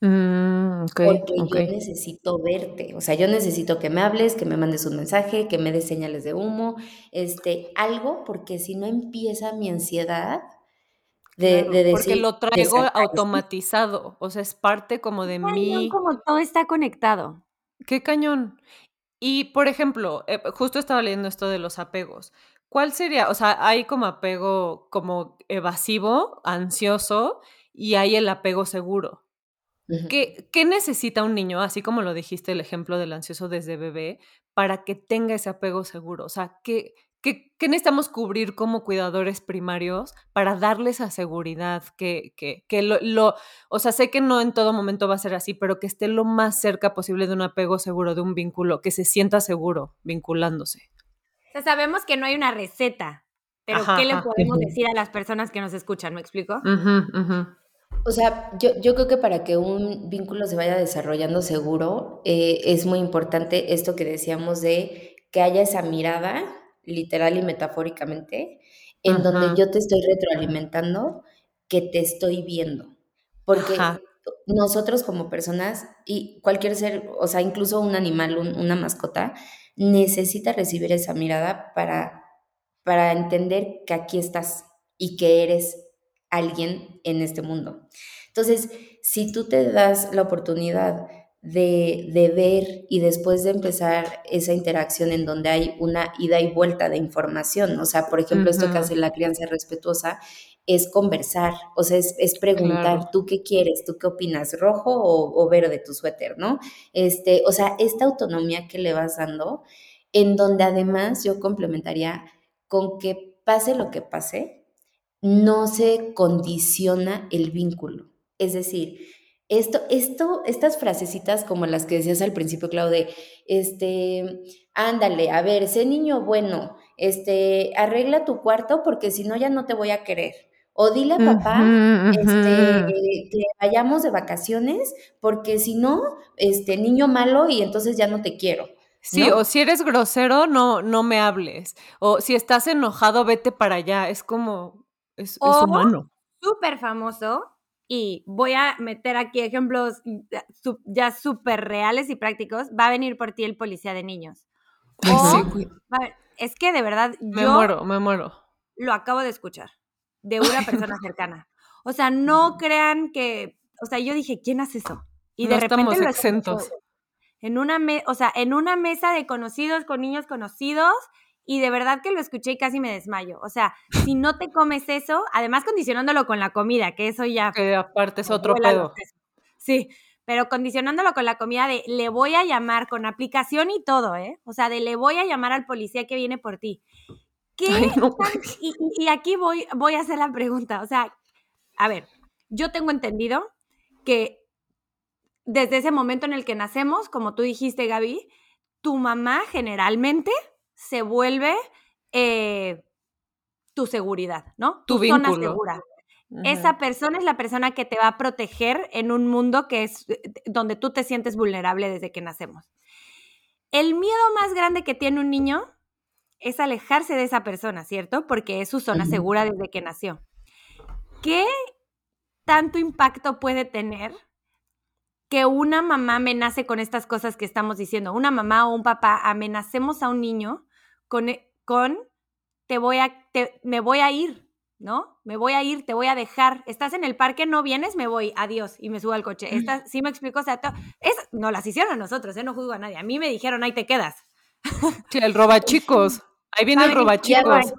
[SPEAKER 1] Mm,
[SPEAKER 3] porque yo necesito verte, o sea, yo necesito que me hables, que me mandes un mensaje, que me des señales de humo, este, algo, porque si no empieza mi ansiedad de, decir...
[SPEAKER 1] Porque lo traigo automatizado, o sea, es parte como de mí.
[SPEAKER 2] Como todo está conectado.
[SPEAKER 1] Qué cañón. Y, por ejemplo, eh, justo estaba leyendo esto de los apegos. ¿Cuál sería? O sea, hay como apego como evasivo, ansioso, y hay el apego seguro. ¿Qué, necesita un niño, así como lo dijiste el ejemplo del ansioso desde bebé, para que tenga ese apego seguro? O sea, ¿qué, qué, necesitamos cubrir como cuidadores primarios para darle esa seguridad? Que, que, lo, o sea, sé que no en todo momento va a ser así, pero que esté lo más cerca posible de un apego seguro, de un vínculo, que se sienta seguro vinculándose.
[SPEAKER 2] O sea, sabemos que no hay una receta, pero ¿qué le podemos decir a las personas que nos escuchan? ¿Me explico?
[SPEAKER 3] O sea, yo, yo, creo que para que un vínculo se vaya desarrollando seguro, eh, es muy importante esto que decíamos de que haya esa mirada, literal y metafóricamente, en donde yo te estoy retroalimentando, que te estoy viendo. Porque nosotros como personas y cualquier ser, o sea, incluso un animal, una mascota, necesita recibir esa mirada para, para entender que aquí estás y que eres alguien en este mundo. Entonces, si tú te das la oportunidad de, ver y después de empezar esa interacción en donde hay una ida y vuelta de información, o sea, por ejemplo, esto que hace la crianza respetuosa es conversar, o sea, es, preguntar, ¿tú qué quieres? ¿Tú qué opinas? ¿Rojo o, verde tu suéter? ¿No? Este, o sea, esta autonomía que le vas dando, en donde además yo complementaría con que pase lo que pase, no se condiciona el vínculo. Es decir, esto, esto, estas frasecitas como las que decías al principio, Claude, este, ándale, a ver, sé niño bueno, este, arregla tu cuarto porque si no ya no te voy a querer. O dile a papá este, que vayamos de vacaciones porque si no, este, niño malo y entonces ya no te quiero.
[SPEAKER 1] Sí, o si eres grosero, no, no me hables. O si estás enojado, vete para allá. Es como, es, humano.
[SPEAKER 2] Súper famoso. Y voy a meter aquí ejemplos ya súper reales y prácticos. Va a venir por ti el policía de niños. es que de verdad
[SPEAKER 1] me muero, me muero.
[SPEAKER 2] Lo acabo de escuchar de una persona cercana. O sea, no crean que, o sea, yo dije, ¿quién hace eso? Y de repente lo exentos. En una, o sea, en una mesa de conocidos con niños conocidos y de verdad que lo escuché y casi me desmayo. O sea, si no te comes eso, además condicionándolo con la comida, que eso ya...
[SPEAKER 1] Que aparte es otro pedo.
[SPEAKER 2] Sí, pero condicionándolo con la comida de le voy a llamar con aplicación y todo, ¿eh? O sea, de le voy a llamar al policía que viene por ti. ¿Qué? y, y, aquí voy, voy a hacer la pregunta. O sea, a ver, yo tengo entendido que desde ese momento en el que nacemos, como tú dijiste, Gaby, tu mamá generalmente se vuelve eh, tu seguridad, ¿no?
[SPEAKER 1] Tu, zona segura.
[SPEAKER 2] Esa persona es la persona que te va a proteger en un mundo que es eh, donde tú te sientes vulnerable desde que nacemos. El miedo más grande que tiene un niño es alejarse de esa persona, ¿cierto? Porque es su zona segura desde que nació. ¿Qué tanto impacto puede tener que una mamá amenace con estas cosas que estamos diciendo? Una mamá o un papá amenacemos a un niño con, e, con te voy a, me voy a ir, ¿no? Me voy a ir, te voy a dejar. Estás en el parque, no vienes, me voy, adiós, y me subo al coche. Esta, ¿Sí me explico? O sea, es, no las hicieron a nosotros, ¿eh? No juzgo a nadie. A mí me dijeron, ahí te quedas.
[SPEAKER 1] Sí, el roba chicos. Ahí viene el roba chicos.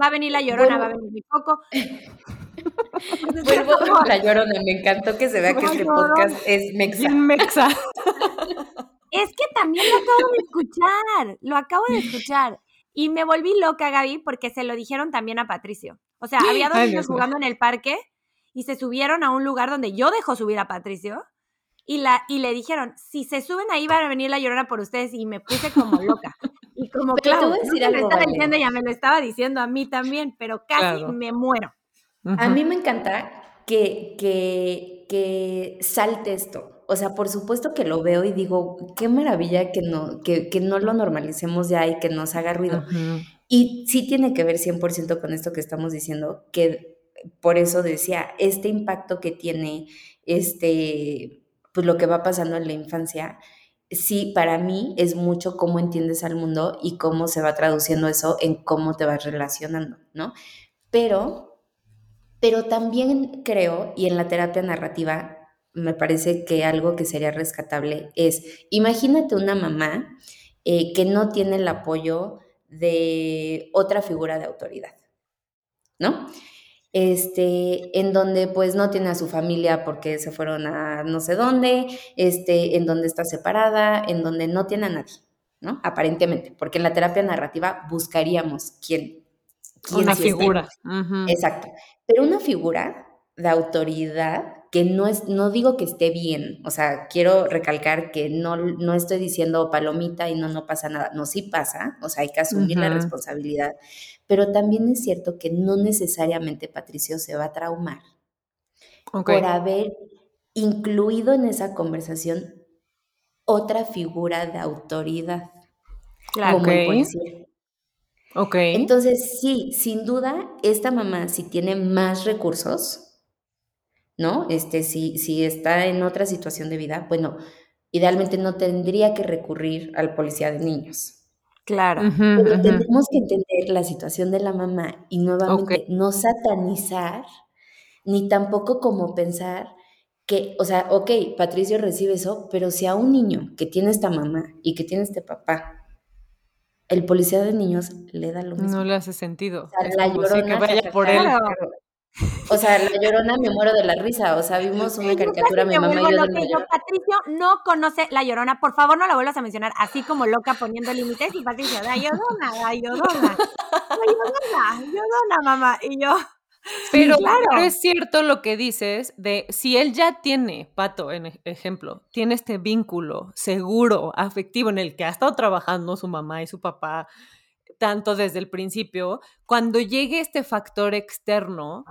[SPEAKER 2] Va a venir la llorona, va a venir mi coco.
[SPEAKER 3] Vuelvo la llorona, me encantó que se vea que este podcast es mexa.
[SPEAKER 1] mexa.
[SPEAKER 2] Es que también lo acabo de escuchar, lo acabo de escuchar. Y me volví loca, Gaby, porque se lo dijeron también a Patricio. O sea, había dos niños jugando en el parque y se subieron a un lugar donde yo dejo subir a Patricio. Y, la, y le dijeron, si se suben ahí van a venir la llorona por ustedes. Y me puse como loca. Y como, claro, me lo estaba diciendo, ya me lo estaba diciendo a mí también, pero casi me muero.
[SPEAKER 3] A mí me encanta que, que, que salte esto. O sea, por supuesto que lo veo y digo, qué maravilla que no, que, no lo normalicemos ya y que nos haga ruido. Y sí tiene que ver 100% con esto que estamos diciendo, que por eso decía, este impacto que tiene, este, pues lo que va pasando en la infancia, sí, para mí es mucho cómo entiendes al mundo y cómo se va traduciendo eso en cómo te vas relacionando, ¿no? Pero, pero también creo, y en la terapia narrativa me parece que algo que sería rescatable es, imagínate una mamá eh, que no tiene el apoyo de otra figura de autoridad, ¿no? Este, en donde pues no tiene a su familia porque se fueron a no sé dónde, este, en donde está separada, en donde no tiene a nadie, ¿no? Aparentemente, porque en la terapia narrativa buscaríamos quién.
[SPEAKER 1] quién una figura.
[SPEAKER 3] Exacto. Pero una figura de autoridad que no es, no digo que esté bien, o sea, quiero recalcar que no, no estoy diciendo palomita y no, no pasa nada, no, sí pasa, o sea, hay que asumir la responsabilidad, pero también es cierto que no necesariamente Patricio se va a traumar por haber incluido en esa conversación otra figura de autoridad,
[SPEAKER 1] claro, como el
[SPEAKER 3] Ok. Entonces, sí, sin duda, esta mamá, si tiene más recursos, ¿no? Este, si, si está en otra situación de vida, bueno, idealmente no tendría que recurrir al policía de niños.
[SPEAKER 2] Claro.
[SPEAKER 3] Pero tenemos que entender la situación de la mamá y nuevamente no satanizar, ni tampoco como pensar que, o sea, ok, Patricio recibe eso, pero si a un niño que tiene esta mamá y que tiene este papá, el policía de niños le da lo mismo.
[SPEAKER 1] No le hace sentido.
[SPEAKER 3] O sea, la llorona
[SPEAKER 1] que por él.
[SPEAKER 3] O sea, la llorona me muero de la risa. O sea, vimos una caricatura, mi mamá y yo.
[SPEAKER 2] De yo Patricio no conoce la llorona. Por favor, no la vuelvas a mencionar así como loca poniendo límites. Y Patricio, la llorona, la llorona. La llorona, llorona, mamá. Y yo.
[SPEAKER 1] Pero, claro. es cierto lo que dices de si él ya tiene, Pato, en ejemplo, tiene este vínculo seguro, afectivo, en el que ha estado trabajando su mamá y su papá, tanto desde el principio, cuando llegue este factor externo,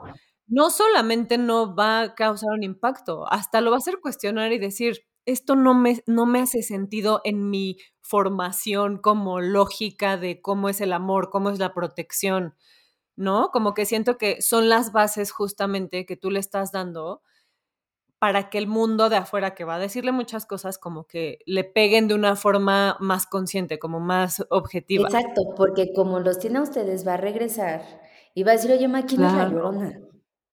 [SPEAKER 1] no solamente no va a causar un impacto, hasta lo va a hacer cuestionar y decir, esto no me, no me hace sentido en mi formación como lógica de cómo es el amor, cómo es la protección, ¿no? Como que siento que son las bases justamente que tú le estás dando para que el mundo de afuera que va a decirle muchas cosas como que le peguen de una forma más consciente, como más objetiva.
[SPEAKER 3] Exacto, porque como los tiene a ustedes, va a regresar y va a decir, oye, Ma, ¿quién es la llorona?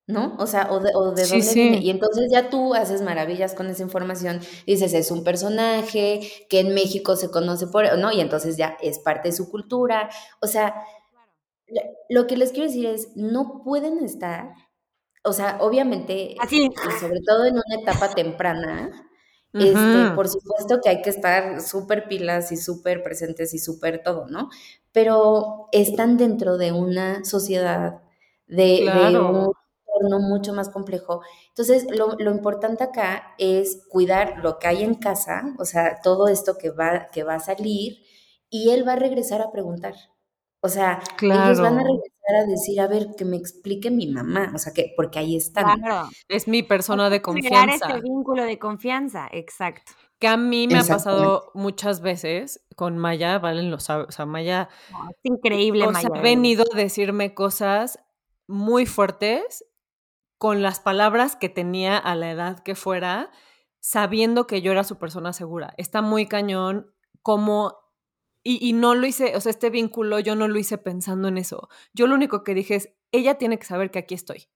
[SPEAKER 3] ¿No? O sea, o de, o de dónde viene. Y entonces ya tú haces maravillas con esa información. Dices, es un personaje que en México se conoce por, ¿no? Y entonces ya es parte de su cultura. O sea, lo que les quiero decir es, no pueden estar o sea, obviamente,
[SPEAKER 2] Así.
[SPEAKER 3] y sobre todo en una etapa temprana, este, por supuesto que hay que estar súper pilas y súper presentes y súper todo, ¿no? Pero están dentro de una sociedad, de, de un entorno mucho más complejo. Entonces, lo, lo, importante acá es cuidar lo que hay en casa, o sea, todo esto que va, que va a salir, y él va a regresar a preguntar. O sea, ellos van a regresar a decir, a ver, que me explique mi mamá, o sea, que porque ahí están.
[SPEAKER 2] Claro.
[SPEAKER 1] Es mi persona de confianza.
[SPEAKER 2] Crear este vínculo de confianza, exacto.
[SPEAKER 1] Que a mí me ha pasado muchas veces con Maya, Valen lo sabe, o sea, Maya...
[SPEAKER 2] es increíble,
[SPEAKER 1] o
[SPEAKER 2] Maya.
[SPEAKER 1] Sea, ha venido a decirme cosas muy fuertes con las palabras que tenía a la edad que fuera, sabiendo que yo era su persona segura. Está muy cañón como y, no lo hice, o sea, este vínculo yo no lo hice pensando en eso. Yo lo único que dije es, ella tiene que saber que aquí estoy.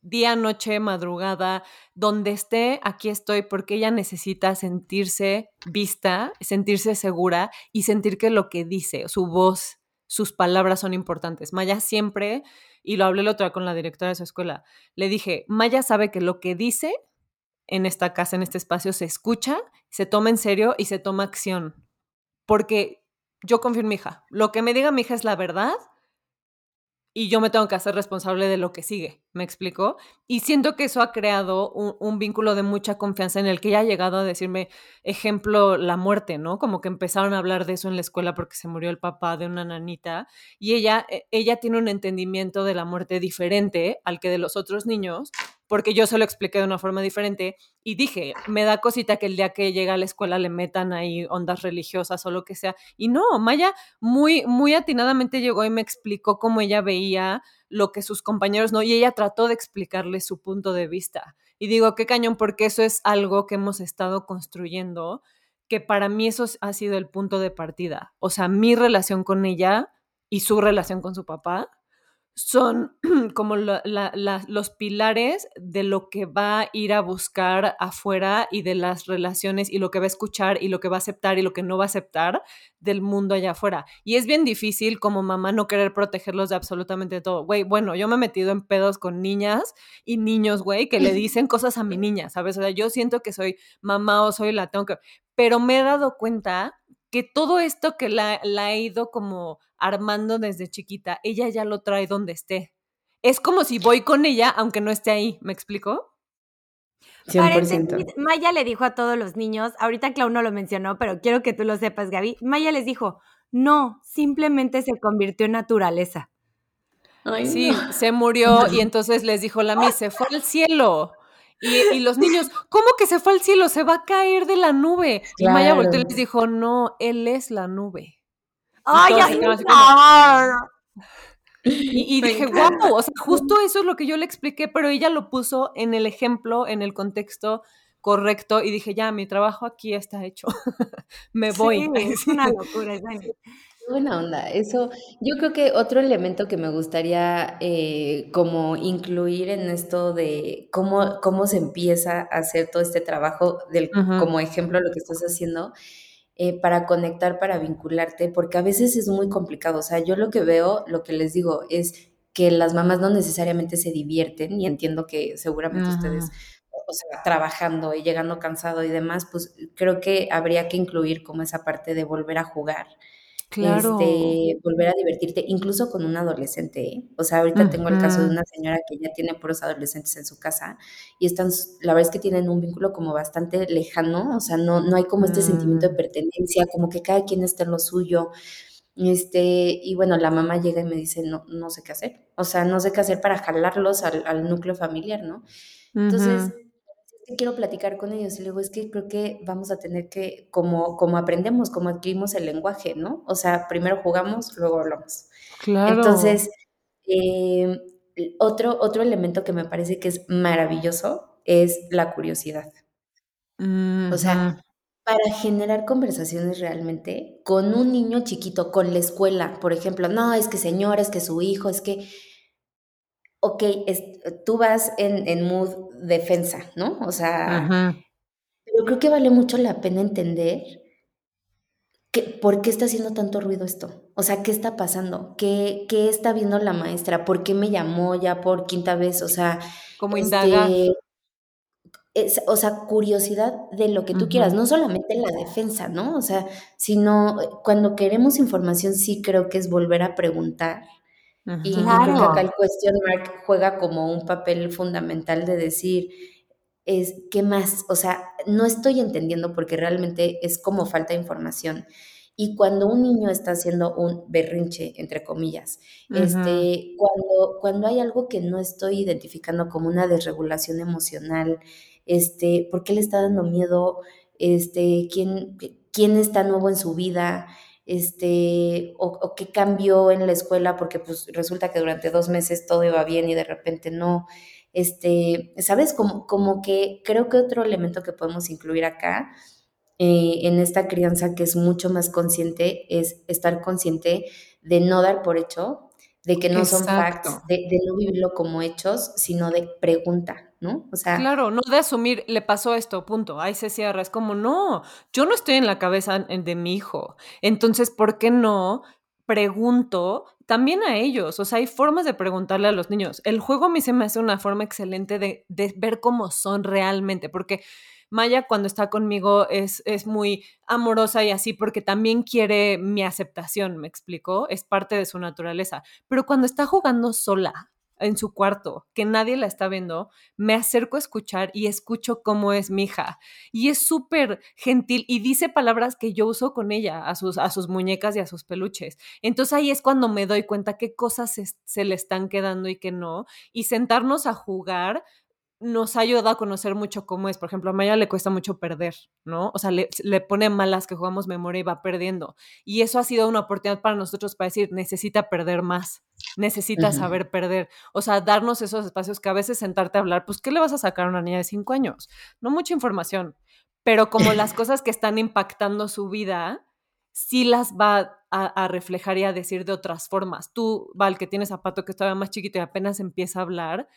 [SPEAKER 1] Día, noche, madrugada, donde esté, aquí estoy porque ella necesita sentirse vista, sentirse segura y sentir que lo que dice, su voz, sus palabras son importantes. Maya siempre, y lo hablé la otra con la directora de su escuela, le dije, Maya sabe que lo que dice en esta casa, en este espacio, se escucha, se toma en serio y se toma acción. Porque yo confío en mi hija. Lo que me diga mi hija es la verdad y yo me tengo que hacer responsable de lo que sigue, ¿me explico? Y siento que eso ha creado un, un, vínculo de mucha confianza en el que ella ha llegado a decirme, ejemplo, la muerte, ¿no? Como que empezaron a hablar de eso en la escuela porque se murió el papá de una nanita y ella, e, ella tiene un entendimiento de la muerte diferente al que de los otros niños, porque yo se lo expliqué de una forma diferente y dije, me da cosita que el día que llega a la escuela le metan ahí ondas religiosas o lo que sea. Y no, Maya muy, muy atinadamente llegó y me explicó cómo ella veía lo que sus compañeros no, y ella trató de explicarle su punto de vista. Y digo, qué cañón, porque eso es algo que hemos estado construyendo, que para mí eso ha sido el punto de partida. O sea, mi relación con ella y su relación con su papá son como la, la, la, los pilares de lo que va a ir a buscar afuera y de las relaciones y lo que va a escuchar y lo que va a aceptar y lo que no va a aceptar del mundo allá afuera. Y es bien difícil como mamá no querer protegerlos de absolutamente todo. Güey, bueno, yo me he metido en pedos con niñas y niños, güey, que le dicen cosas a mi niña, ¿sabes? O sea, yo siento que soy mamá o soy la tengo que... Pero me he dado cuenta que todo esto que la, la he ido como armando desde chiquita, ella ya lo trae donde esté. Es como si voy con ella aunque no esté ahí, ¿me explico?
[SPEAKER 3] 100%.
[SPEAKER 2] Maya le dijo a todos los niños, ahorita Clau no lo mencionó, pero quiero que tú lo sepas, Gaby. Maya les dijo, no, simplemente se convirtió en naturaleza.
[SPEAKER 1] Ay, sí, no. se murió y entonces les dijo la mía, se fue al cielo. Y, y, los niños, ¿cómo que se fue al cielo? Se va a caer de la nube. Claro. Y Maya volteó y les dijo, no, él es la nube.
[SPEAKER 2] ¡Ay, ay,
[SPEAKER 1] y, y dije, guau, wow, o sea, justo eso es lo que yo le expliqué, pero ella lo puso en el ejemplo, en el contexto correcto, y dije, ya, mi trabajo aquí está hecho. Me voy.
[SPEAKER 2] Sí, es una locura.
[SPEAKER 3] Buena onda. Eso, yo creo que otro elemento que me gustaría eh, como incluir en esto de cómo, cómo se empieza a hacer todo este trabajo, del, como ejemplo lo que estás haciendo, eh, para conectar, para vincularte, porque a veces es muy complicado. O sea, yo lo que veo, lo que les digo es que las mamás no necesariamente se divierten y entiendo que seguramente ustedes, o sea, trabajando y llegando cansado y demás, pues creo que habría que incluir como esa parte de volver a jugar.
[SPEAKER 1] Claro.
[SPEAKER 3] Este, volver a divertirte, incluso con un adolescente. ¿eh? O sea, ahorita uh -huh. tengo el caso de una señora que ya tiene puros adolescentes en su casa y están, la verdad es que tienen un vínculo como bastante lejano, o sea, no, no hay como este uh -huh. sentimiento de pertenencia, como que cada quien está en lo suyo. Este, y bueno, la mamá llega y me dice, no, no sé qué hacer. O sea, no sé qué hacer para jalarlos al, al núcleo familiar, ¿no? Entonces, uh -huh quiero platicar con ellos y luego es que creo que vamos a tener que, como, como aprendemos, como adquirimos el lenguaje, ¿no? O sea, primero jugamos, luego hablamos.
[SPEAKER 1] Claro.
[SPEAKER 3] Entonces, eh, otro, otro elemento que me parece que es maravilloso es la curiosidad. O sea, para generar conversaciones realmente con un niño chiquito, con la escuela, por ejemplo, no, es que señor, es que su hijo, es que, ok, tú vas en, en, mood defensa, ¿no? O sea, pero creo que vale mucho la pena entender que, por qué está haciendo tanto ruido esto. O sea, ¿qué está pasando? ¿Qué, qué está viendo la maestra? ¿Por qué me llamó ya por quinta vez? O sea,
[SPEAKER 1] como. Este,
[SPEAKER 3] o sea, curiosidad de lo que tú quieras, no solamente la defensa, ¿no? O sea, sino eh, cuando queremos información sí creo que es volver a preguntar. Y creo que acá el question mark juega como un papel fundamental de decir, es, ¿qué más? O sea, no estoy entendiendo porque realmente es como falta de información. Y cuando un niño está haciendo un berrinche, entre comillas, este, cuando, cuando hay algo que no estoy identificando como una desregulación emocional, este, por qué le está dando miedo, este, quién, quién está nuevo en su vida, este, o, qué cambió en la escuela, porque pues resulta que durante dos meses todo iba bien y de repente no. Este, ¿sabes? Como, como que creo que otro elemento que podemos incluir acá eh, en esta crianza que es mucho más consciente es estar consciente de no dar por hecho, de que no son facts, de, de, no vivirlo como hechos, sino de pregunta,
[SPEAKER 1] Claro, no de asumir, le pasó esto, punto, ahí se cierra. Es como, no, yo no estoy en la cabeza de mi hijo. Entonces, ¿por qué no pregunto también a ellos? O sea, hay formas de preguntarle a los niños. El juego a mí se me hace una forma excelente de, de ver cómo son realmente, porque Maya cuando está conmigo es, es muy amorosa y así porque también quiere mi aceptación, me explicó, es parte de su naturaleza. Pero cuando está jugando sola, en su cuarto, que nadie la está viendo, me acerco a escuchar y escucho cómo es mi hija. Y es súper gentil y dice palabras que yo uso con ella, a sus, a sus muñecas y a sus peluches. Entonces ahí es cuando me doy cuenta qué cosas se, se le están quedando y qué no. Y sentarnos a jugar nos ha ayudado a conocer mucho cómo es. Por ejemplo, a Maya le cuesta mucho perder, ¿no? O sea, le, pone malas que jugamos memoria y va perdiendo. Y eso ha sido una oportunidad para nosotros para decir, necesita perder más, necesita saber perder. O sea, darnos esos espacios que a veces sentarte a hablar, pues, ¿qué le vas a sacar a una niña de cinco años? No mucha información, pero como las cosas que están impactando su vida, sí las va a, a, reflejar y a decir de otras formas. Tú, Val, que tienes zapato que estaba más chiquito y apenas empieza a hablar,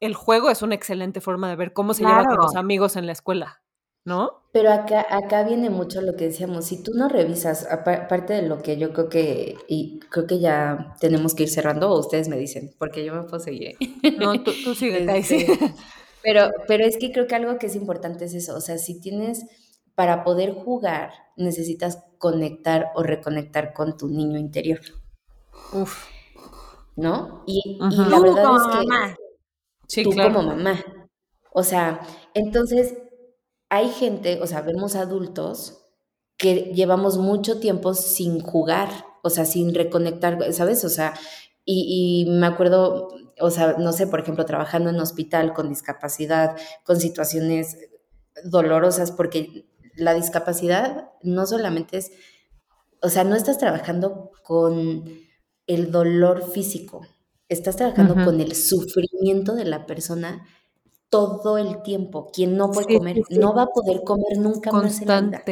[SPEAKER 1] el juego es una excelente forma de ver cómo se lleva con los amigos en la escuela, ¿no?
[SPEAKER 3] Pero acá, acá viene mucho lo que decíamos, si tú no revisas, aparte de lo que yo creo que, y creo que ya tenemos que ir cerrando, o ustedes me dicen, porque yo me puedo seguir.
[SPEAKER 1] No, tú, tú sigue,
[SPEAKER 3] este, pero, pero es que creo que algo que es importante es eso, o sea, si tienes, para poder jugar, necesitas conectar o reconectar con tu niño interior. Uf. ¿No? Y, y la verdad es que tú como mamá. O sea, entonces hay gente, o sea, vemos adultos que llevamos mucho tiempo sin jugar, o sea, sin reconectar, ¿sabes? O sea, y, me acuerdo, o sea, no sé, por ejemplo, trabajando en hospital con discapacidad, con situaciones dolorosas, porque la discapacidad no solamente es, o sea, no estás trabajando con el dolor físico, estás trabajando con el sufrimiento de la persona todo el tiempo. Quien no puede comer, no va a poder comer nunca más en la vida.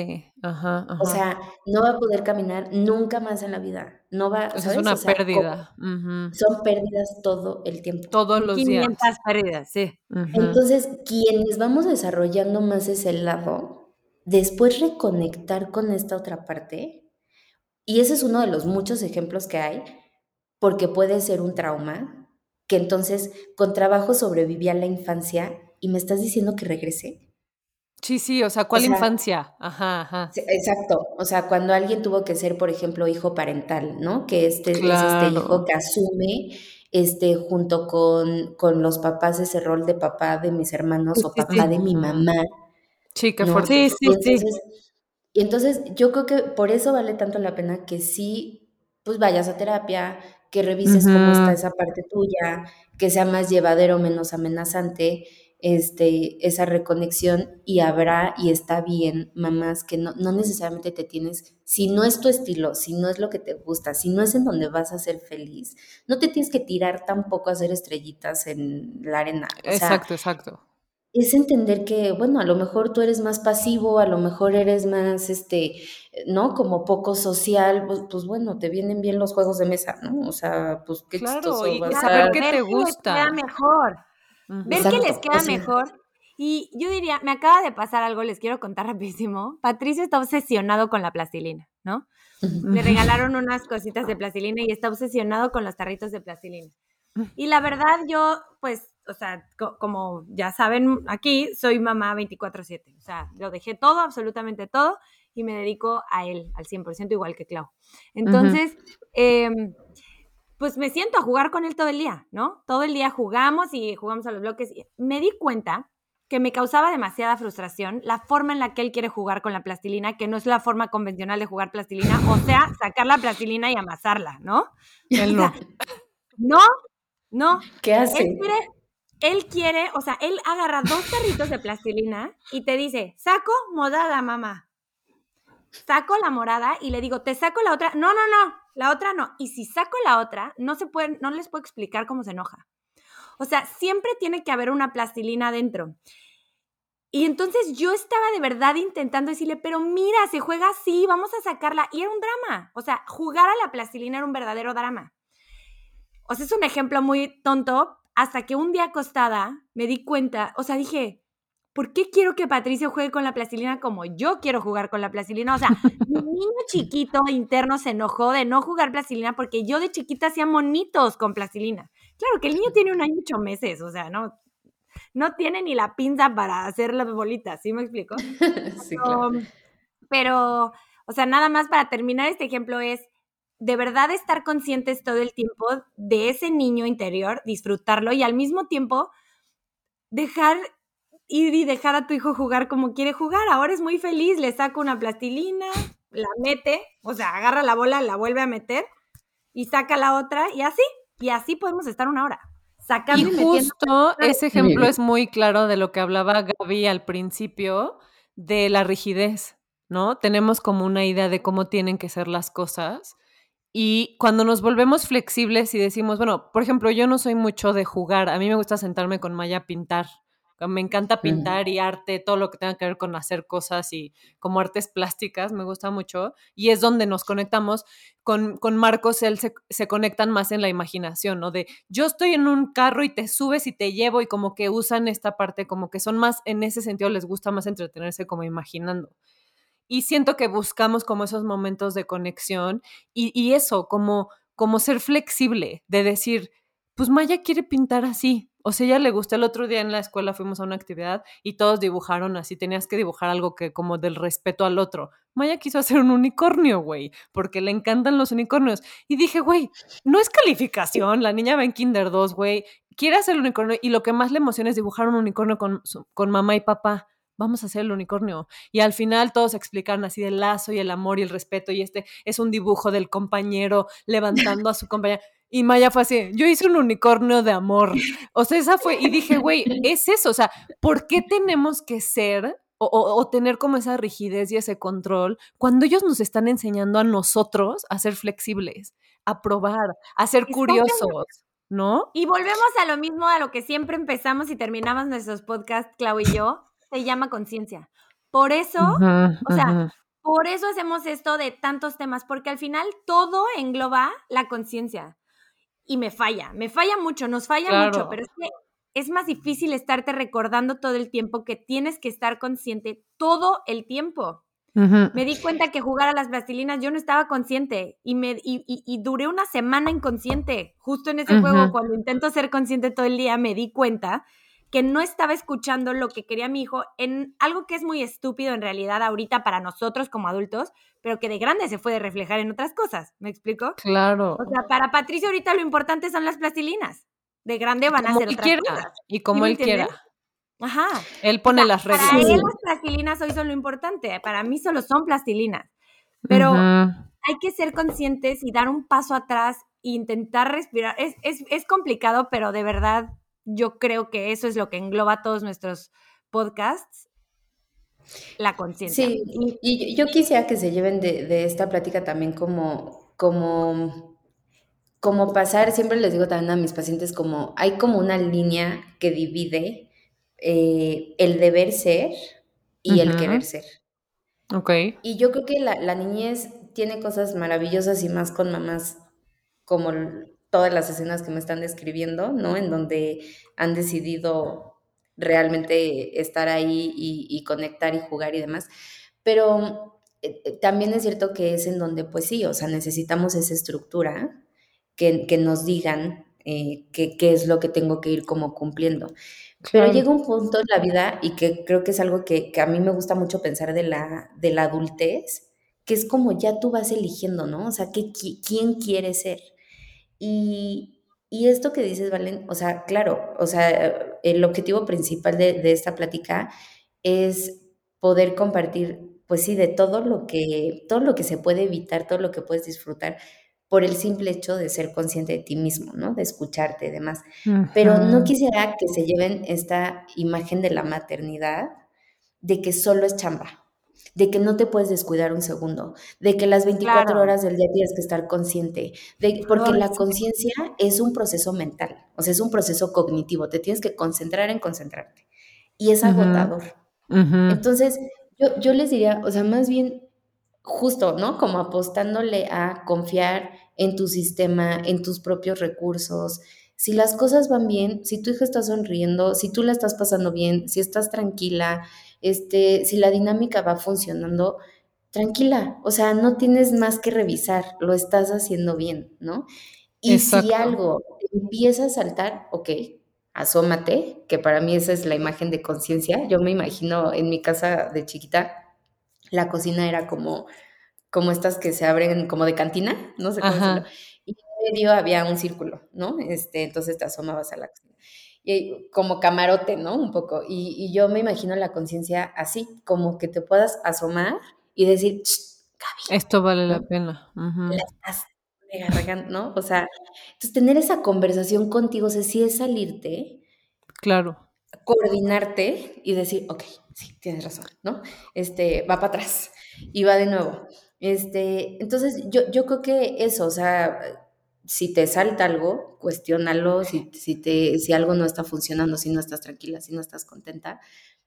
[SPEAKER 3] Ajá, O sea, no va a poder caminar nunca más en la vida. No va,
[SPEAKER 1] Es una pérdida.
[SPEAKER 3] Son pérdidas todo el tiempo.
[SPEAKER 1] Todos los 500
[SPEAKER 2] días. pérdidas, sí.
[SPEAKER 3] Entonces, quienes vamos desarrollando más ese lado, después reconectar con esta otra parte, y ese es uno de los muchos ejemplos que hay, porque puede ser un trauma, que entonces con trabajo sobreviví a la infancia y me estás diciendo que regrese.
[SPEAKER 1] Sí, sí, o sea, ¿cuál infancia? Ajá, ajá.
[SPEAKER 3] Exacto, o sea, cuando alguien tuvo que ser, por ejemplo, hijo parental, ¿no? Que este es este hijo que asume este, junto con, con, los papás ese rol de papá de mis hermanos o papá de mi mamá.
[SPEAKER 1] Sí, qué fuerte. Sí, sí,
[SPEAKER 3] sí. Y entonces yo creo que por eso vale tanto la pena que sí, pues vayas a terapia, que revises cómo está esa parte tuya, que sea más llevadero, menos amenazante, este, esa reconexión y habrá y está bien, mamás, que no, no necesariamente te tienes, si no es tu estilo, si no es lo que te gusta, si no es en donde vas a ser feliz, no te tienes que tirar tampoco a hacer estrellitas en la arena.
[SPEAKER 1] exacto, exacto.
[SPEAKER 3] es entender que, bueno, a lo mejor tú eres más pasivo, a lo mejor eres más, este, ¿no? Como poco social, pues, pues bueno, te vienen bien los juegos de mesa, ¿no? O sea, pues qué
[SPEAKER 1] claro,
[SPEAKER 3] y
[SPEAKER 1] a saber qué te gusta.
[SPEAKER 2] Les queda mejor. Ver que les queda mejor. Y yo diría, me acaba de pasar algo, les quiero contar rapidísimo. Patricio está obsesionado con la plastilina, ¿no? Le regalaron unas cositas de plastilina y está obsesionado con los tarritos de plastilina. Y la verdad, yo, pues, o sea, como ya saben aquí, soy mamá 24/7. O sea, lo dejé todo, absolutamente todo, y me dedico a él al 100%, igual que Clau. Entonces, em, pues me siento a jugar con él todo el día, ¿no? Todo el día jugamos y jugamos a los bloques. Me di cuenta que me causaba demasiada frustración la forma en la que él quiere jugar con la plastilina, que no es la forma convencional de jugar plastilina, o sea, sacar la plastilina y amasarla, ¿no?
[SPEAKER 1] Él no.
[SPEAKER 2] no, no.
[SPEAKER 3] ¿Qué hace?
[SPEAKER 2] Él quiere él quiere, o sea, él agarra dos tarritos de plastilina y te dice, saco morada, mamá. Saco la morada y le digo, te saco la otra. No, no, no, la otra no. Y si saco la otra, no se puede, no les puedo explicar cómo se enoja. O sea, siempre tiene que haber una plastilina adentro. Y entonces yo estaba de verdad intentando decirle, pero mira, se juega así, vamos a sacarla. Y era un drama. O sea, jugar a la plastilina era un verdadero drama. O sea, es un ejemplo muy tonto, hasta que un día acostada me di cuenta, o sea, dije, ¿por qué quiero que Patricio juegue con la plastilina como yo quiero jugar con la plastilina? O sea, mi niño chiquito interno se enojó de no jugar plastilina porque yo de chiquita hacía monitos con plastilina. Claro que el niño tiene un año y ocho meses, o sea, no, no tiene ni la pinza para hacer las bolitas, ¿sí me explico?
[SPEAKER 3] sí, claro.
[SPEAKER 2] pero, o sea, nada más para terminar este ejemplo es, de verdad estar conscientes todo el tiempo de ese niño interior, disfrutarlo y al mismo tiempo dejar ir y dejar a tu hijo jugar como quiere jugar. Ahora es muy feliz, le saca una plastilina, la mete, o sea, agarra la bola, la vuelve a meter y saca la otra y así, y así podemos estar una hora. Sacando
[SPEAKER 1] y, justo ese ejemplo es muy claro de lo que hablaba Gaby al principio, de la rigidez, ¿no? Tenemos como una idea de cómo tienen que ser las cosas y cuando nos volvemos flexibles y decimos, bueno, por ejemplo, yo no soy mucho de jugar, a mí me gusta sentarme con Maya a pintar. Me encanta pintar y arte, todo lo que tenga que ver con hacer cosas y como artes plásticas, me gusta mucho. Y es donde nos conectamos. Con, con Marcos, él se, se, conectan más en la imaginación, ¿no? De yo estoy en un carro y te subes y te llevo y como que usan esta parte, como que son más, en ese sentido les gusta más entretenerse como imaginando y siento que buscamos como esos momentos de conexión y, eso, como, como ser flexible, de decir, pues Maya quiere pintar así. O sea, ella le gustó el otro día en la escuela, fuimos a una actividad y todos dibujaron así, tenías que dibujar algo que como del respeto al otro. Maya quiso hacer un unicornio, güey, porque le encantan los unicornios. Y dije, güey, no es calificación, la niña va en Kinder 2, güey, quiere hacer el unicornio y lo que más le emociona es dibujar un unicornio con, con mamá y papá vamos a hacer el unicornio. Y al final todos explicaron así del lazo y el amor y el respeto y este es un dibujo del compañero levantando a su compañera. Y Maya fue así, yo hice un unicornio de amor. O sea, esa fue, y dije, güey, es eso, o sea, ¿por qué tenemos que ser o, tener como esa rigidez y ese control cuando ellos nos están enseñando a nosotros a ser flexibles, a probar, a ser curiosos? ¿No?
[SPEAKER 2] Y volvemos a lo mismo, a lo que siempre empezamos y terminamos nuestros podcasts, Clau y yo, se llama conciencia. Por eso, o sea, por eso hacemos esto de tantos temas, porque al final todo engloba la conciencia. Y me falla, me falla mucho, nos falla mucho, pero es que es más difícil estarte recordando todo el tiempo que tienes que estar consciente todo el tiempo. Me di cuenta que jugar a las plastilinas yo no estaba consciente y, me, y, y, duré una semana inconsciente. Justo en ese juego, cuando intento ser consciente todo el día, me di cuenta que no estaba escuchando lo que quería mi hijo en algo que es muy estúpido en realidad ahorita para nosotros como adultos, pero que de grande se puede reflejar en otras cosas. ¿Me explico?
[SPEAKER 1] Claro.
[SPEAKER 2] O sea, para Patricio ahorita lo importante son las plastilinas. De grande van a ser otras cosas.
[SPEAKER 1] Y como él quiera.
[SPEAKER 2] Ajá.
[SPEAKER 1] Él pone las reglas.
[SPEAKER 2] Para él las plastilinas hoy son lo importante. Para mí solo son plastilinas. Pero hay que ser conscientes y dar un paso atrás e intentar respirar. Es, es, es complicado, pero de verdad yo creo que eso es lo que engloba todos nuestros podcasts, la conciencia.
[SPEAKER 3] Sí, y, yo quisiera que se lleven de, esta plática también como, como, como pasar, siempre les digo también a mis pacientes, como hay como una línea que divide eh, el deber ser y el querer ser.
[SPEAKER 1] Ok.
[SPEAKER 3] Y yo creo que la, la, niñez tiene cosas maravillosas y más con mamás como todas las escenas que me están describiendo, ¿no? En donde han decidido realmente estar ahí y, conectar y jugar y demás. Pero eh, eh, también es cierto que es en donde, pues sí, o sea, necesitamos esa estructura que, que nos digan eh, qué, es lo que tengo que ir como cumpliendo. Pero llega un punto en la vida y que creo que es algo que, que, a mí me gusta mucho pensar de la, de la adultez, que es como ya tú vas eligiendo, ¿no? O sea, ¿qué, ¿quién quieres ser? Y, y esto que dices, Valen, o sea, claro, o sea, el objetivo principal de, de, esta plática es poder compartir, pues sí, de todo lo que, todo lo que se puede evitar, todo lo que puedes disfrutar por el simple hecho de ser consciente de ti mismo, ¿no? De escucharte y demás. Pero no quisiera que se lleven esta imagen de la maternidad de que solo es chamba, de que no te puedes descuidar un segundo, de que las 24 horas del día tienes que estar consciente, de, porque la conciencia es un proceso mental, o sea, es un proceso cognitivo, te tienes que concentrar en concentrarte y es agotador. Entonces, yo, yo les diría, o sea, más bien justo, ¿no? Como apostándole a confiar en tu sistema, en tus propios recursos. Si las cosas van bien, si tu hija está sonriendo, si tú la estás pasando bien, si estás tranquila, este, si la dinámica va funcionando, tranquila, o sea, no tienes más que revisar, lo estás haciendo bien, ¿no? Y si algo empieza a saltar, ok, asómate, que para mí esa es la imagen de conciencia. Yo me imagino en mi casa de chiquita, la cocina era como, como estas que se abren como de cantina, no sé cómo decirlo. Y en medio había un círculo, ¿no? Este, entonces te asomabas a la cocina. Y como camarote, ¿no? Un poco. Y, y yo me imagino la conciencia así, como que te puedas asomar y decir,
[SPEAKER 1] Gaby, Esto vale la pena.
[SPEAKER 3] La estás ¿no? O sea, entonces tener esa conversación contigo, o sea, si es salirte.
[SPEAKER 1] Claro.
[SPEAKER 3] Coordinarte y decir, ok, sí, tienes razón, ¿no? Este, va para atrás y va de nuevo. Este, entonces, yo, yo creo que eso, o sea, si te salta algo, cuestiónalo, si, si, te, si algo no está funcionando, si no estás tranquila, si no estás contenta,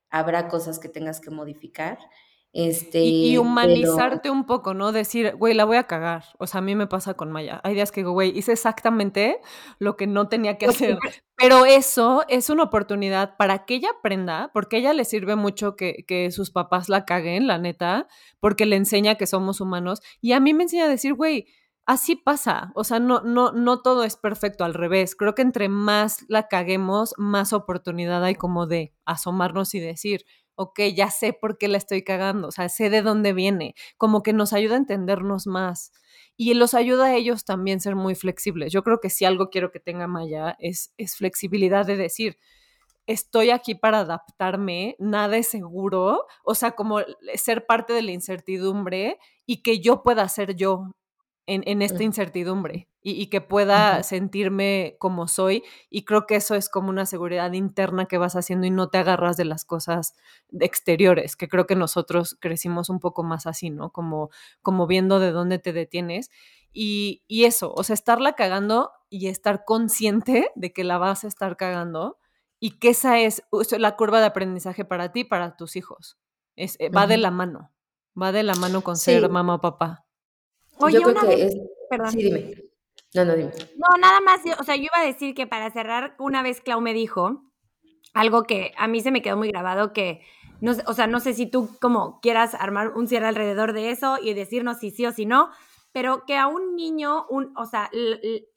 [SPEAKER 3] habrá cosas que tengas que modificar este,
[SPEAKER 1] y, humanizarte un poco, ¿no? Decir, güey, la voy a cagar. O sea, a mí me pasa con Maya. Hay días que digo, güey, hice exactamente lo que no tenía que hacer. Pero eso es una oportunidad para que ella aprenda, porque a ella le sirve mucho que, que sus papás la caguen, la neta, porque le enseña que somos humanos. Y a mí me enseña a decir, güey, así pasa. O sea, no, no, no todo es perfecto al revés. Creo que entre más la caguemos, más oportunidad hay como de asomarnos y decir, ok, ya sé por qué la estoy cagando, o sea, sé de dónde viene, como que nos ayuda a entendernos más y los ayuda a ellos también ser muy flexibles. Yo creo que si algo quiero que tenga Maya es, es flexibilidad de decir, estoy aquí para adaptarme, nada es seguro, o sea, como ser parte de la incertidumbre y que yo pueda ser yo en, esta incertidumbre y, que pueda sentirme como soy. Y creo que eso es como una seguridad interna que vas haciendo y no te agarras de las cosas exteriores, que creo que nosotros crecimos un poco más así, ¿no? Como, como viendo de dónde te detienes. Y, y eso, o sea, estarla cagando y estar consciente de que la vas a estar cagando y que esa es la curva de aprendizaje para ti, para tus hijos. Es, eh, va de la mano, va de la mano con ser mamá o papá.
[SPEAKER 2] Oye, yo creo que es... Perdón.
[SPEAKER 3] Sí, dime. No, no, dime.
[SPEAKER 2] No, nada más, o sea, yo iba a decir que para cerrar, una vez Clau me dijo algo que a mí se me quedó muy grabado, que, no, o sea, no sé si tú como quieras armar un cierre alrededor de eso y decirnos si sí o si no, pero que a un niño, un, o sea,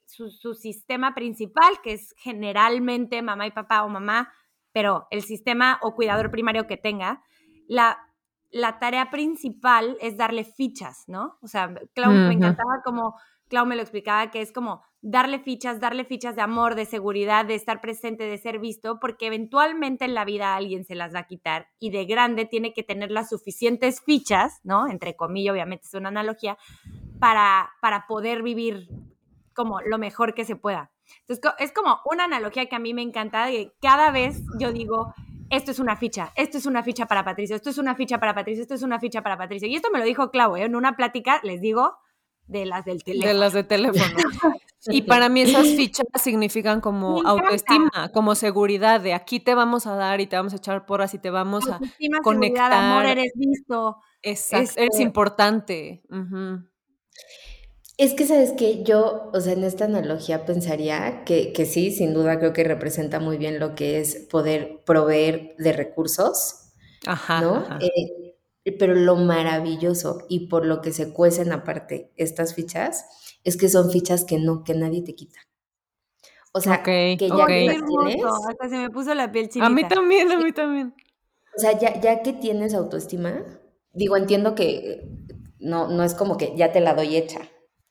[SPEAKER 2] su, su sistema principal, que es generalmente mamá y papá o mamá, pero el sistema o cuidador primario que tenga, la la tarea principal es darle fichas, ¿no? O sea, Clau, me encantaba como Clau me lo explicaba, que es como darle fichas, darle fichas de amor, de seguridad, de estar presente, de ser visto, porque eventualmente en la vida alguien se las va a quitar y de grande tiene que tener las suficientes fichas, ¿no? Entre comillas, obviamente es una analogía, para, para poder vivir como lo mejor que se pueda. Entonces, es como una analogía que a mí me encanta, y cada vez yo digo, esto es una ficha, esto es una ficha para Patricia, esto es una ficha para Patricia, esto es una ficha para Patricia. Y esto me lo dijo Clau, ¿eh? en una plática, les digo, de las del teléfono.
[SPEAKER 1] De las de teléfono. Y para mí esas fichas significan como autoestima, como seguridad de aquí te vamos a dar y te vamos a echar porras y te vamos a conectar.
[SPEAKER 2] amor, eres visto.
[SPEAKER 1] Exacto, eres este importante.
[SPEAKER 3] Es que, ¿sabes que Yo, o sea, en esta analogía pensaría que, que sí, sin duda creo que representa muy bien lo que es poder proveer de recursos, ajá, ¿no? Eh, pero lo maravilloso y por lo que se cuecen aparte estas fichas es que son fichas que no, que nadie te quita. O sea, que ya que las tienes.
[SPEAKER 2] Hasta se me puso la piel chinita.
[SPEAKER 1] A mí también, a mí también.
[SPEAKER 3] O sea, ya, ya que tienes autoestima, digo, entiendo que no, no es como que ya te la doy hecha.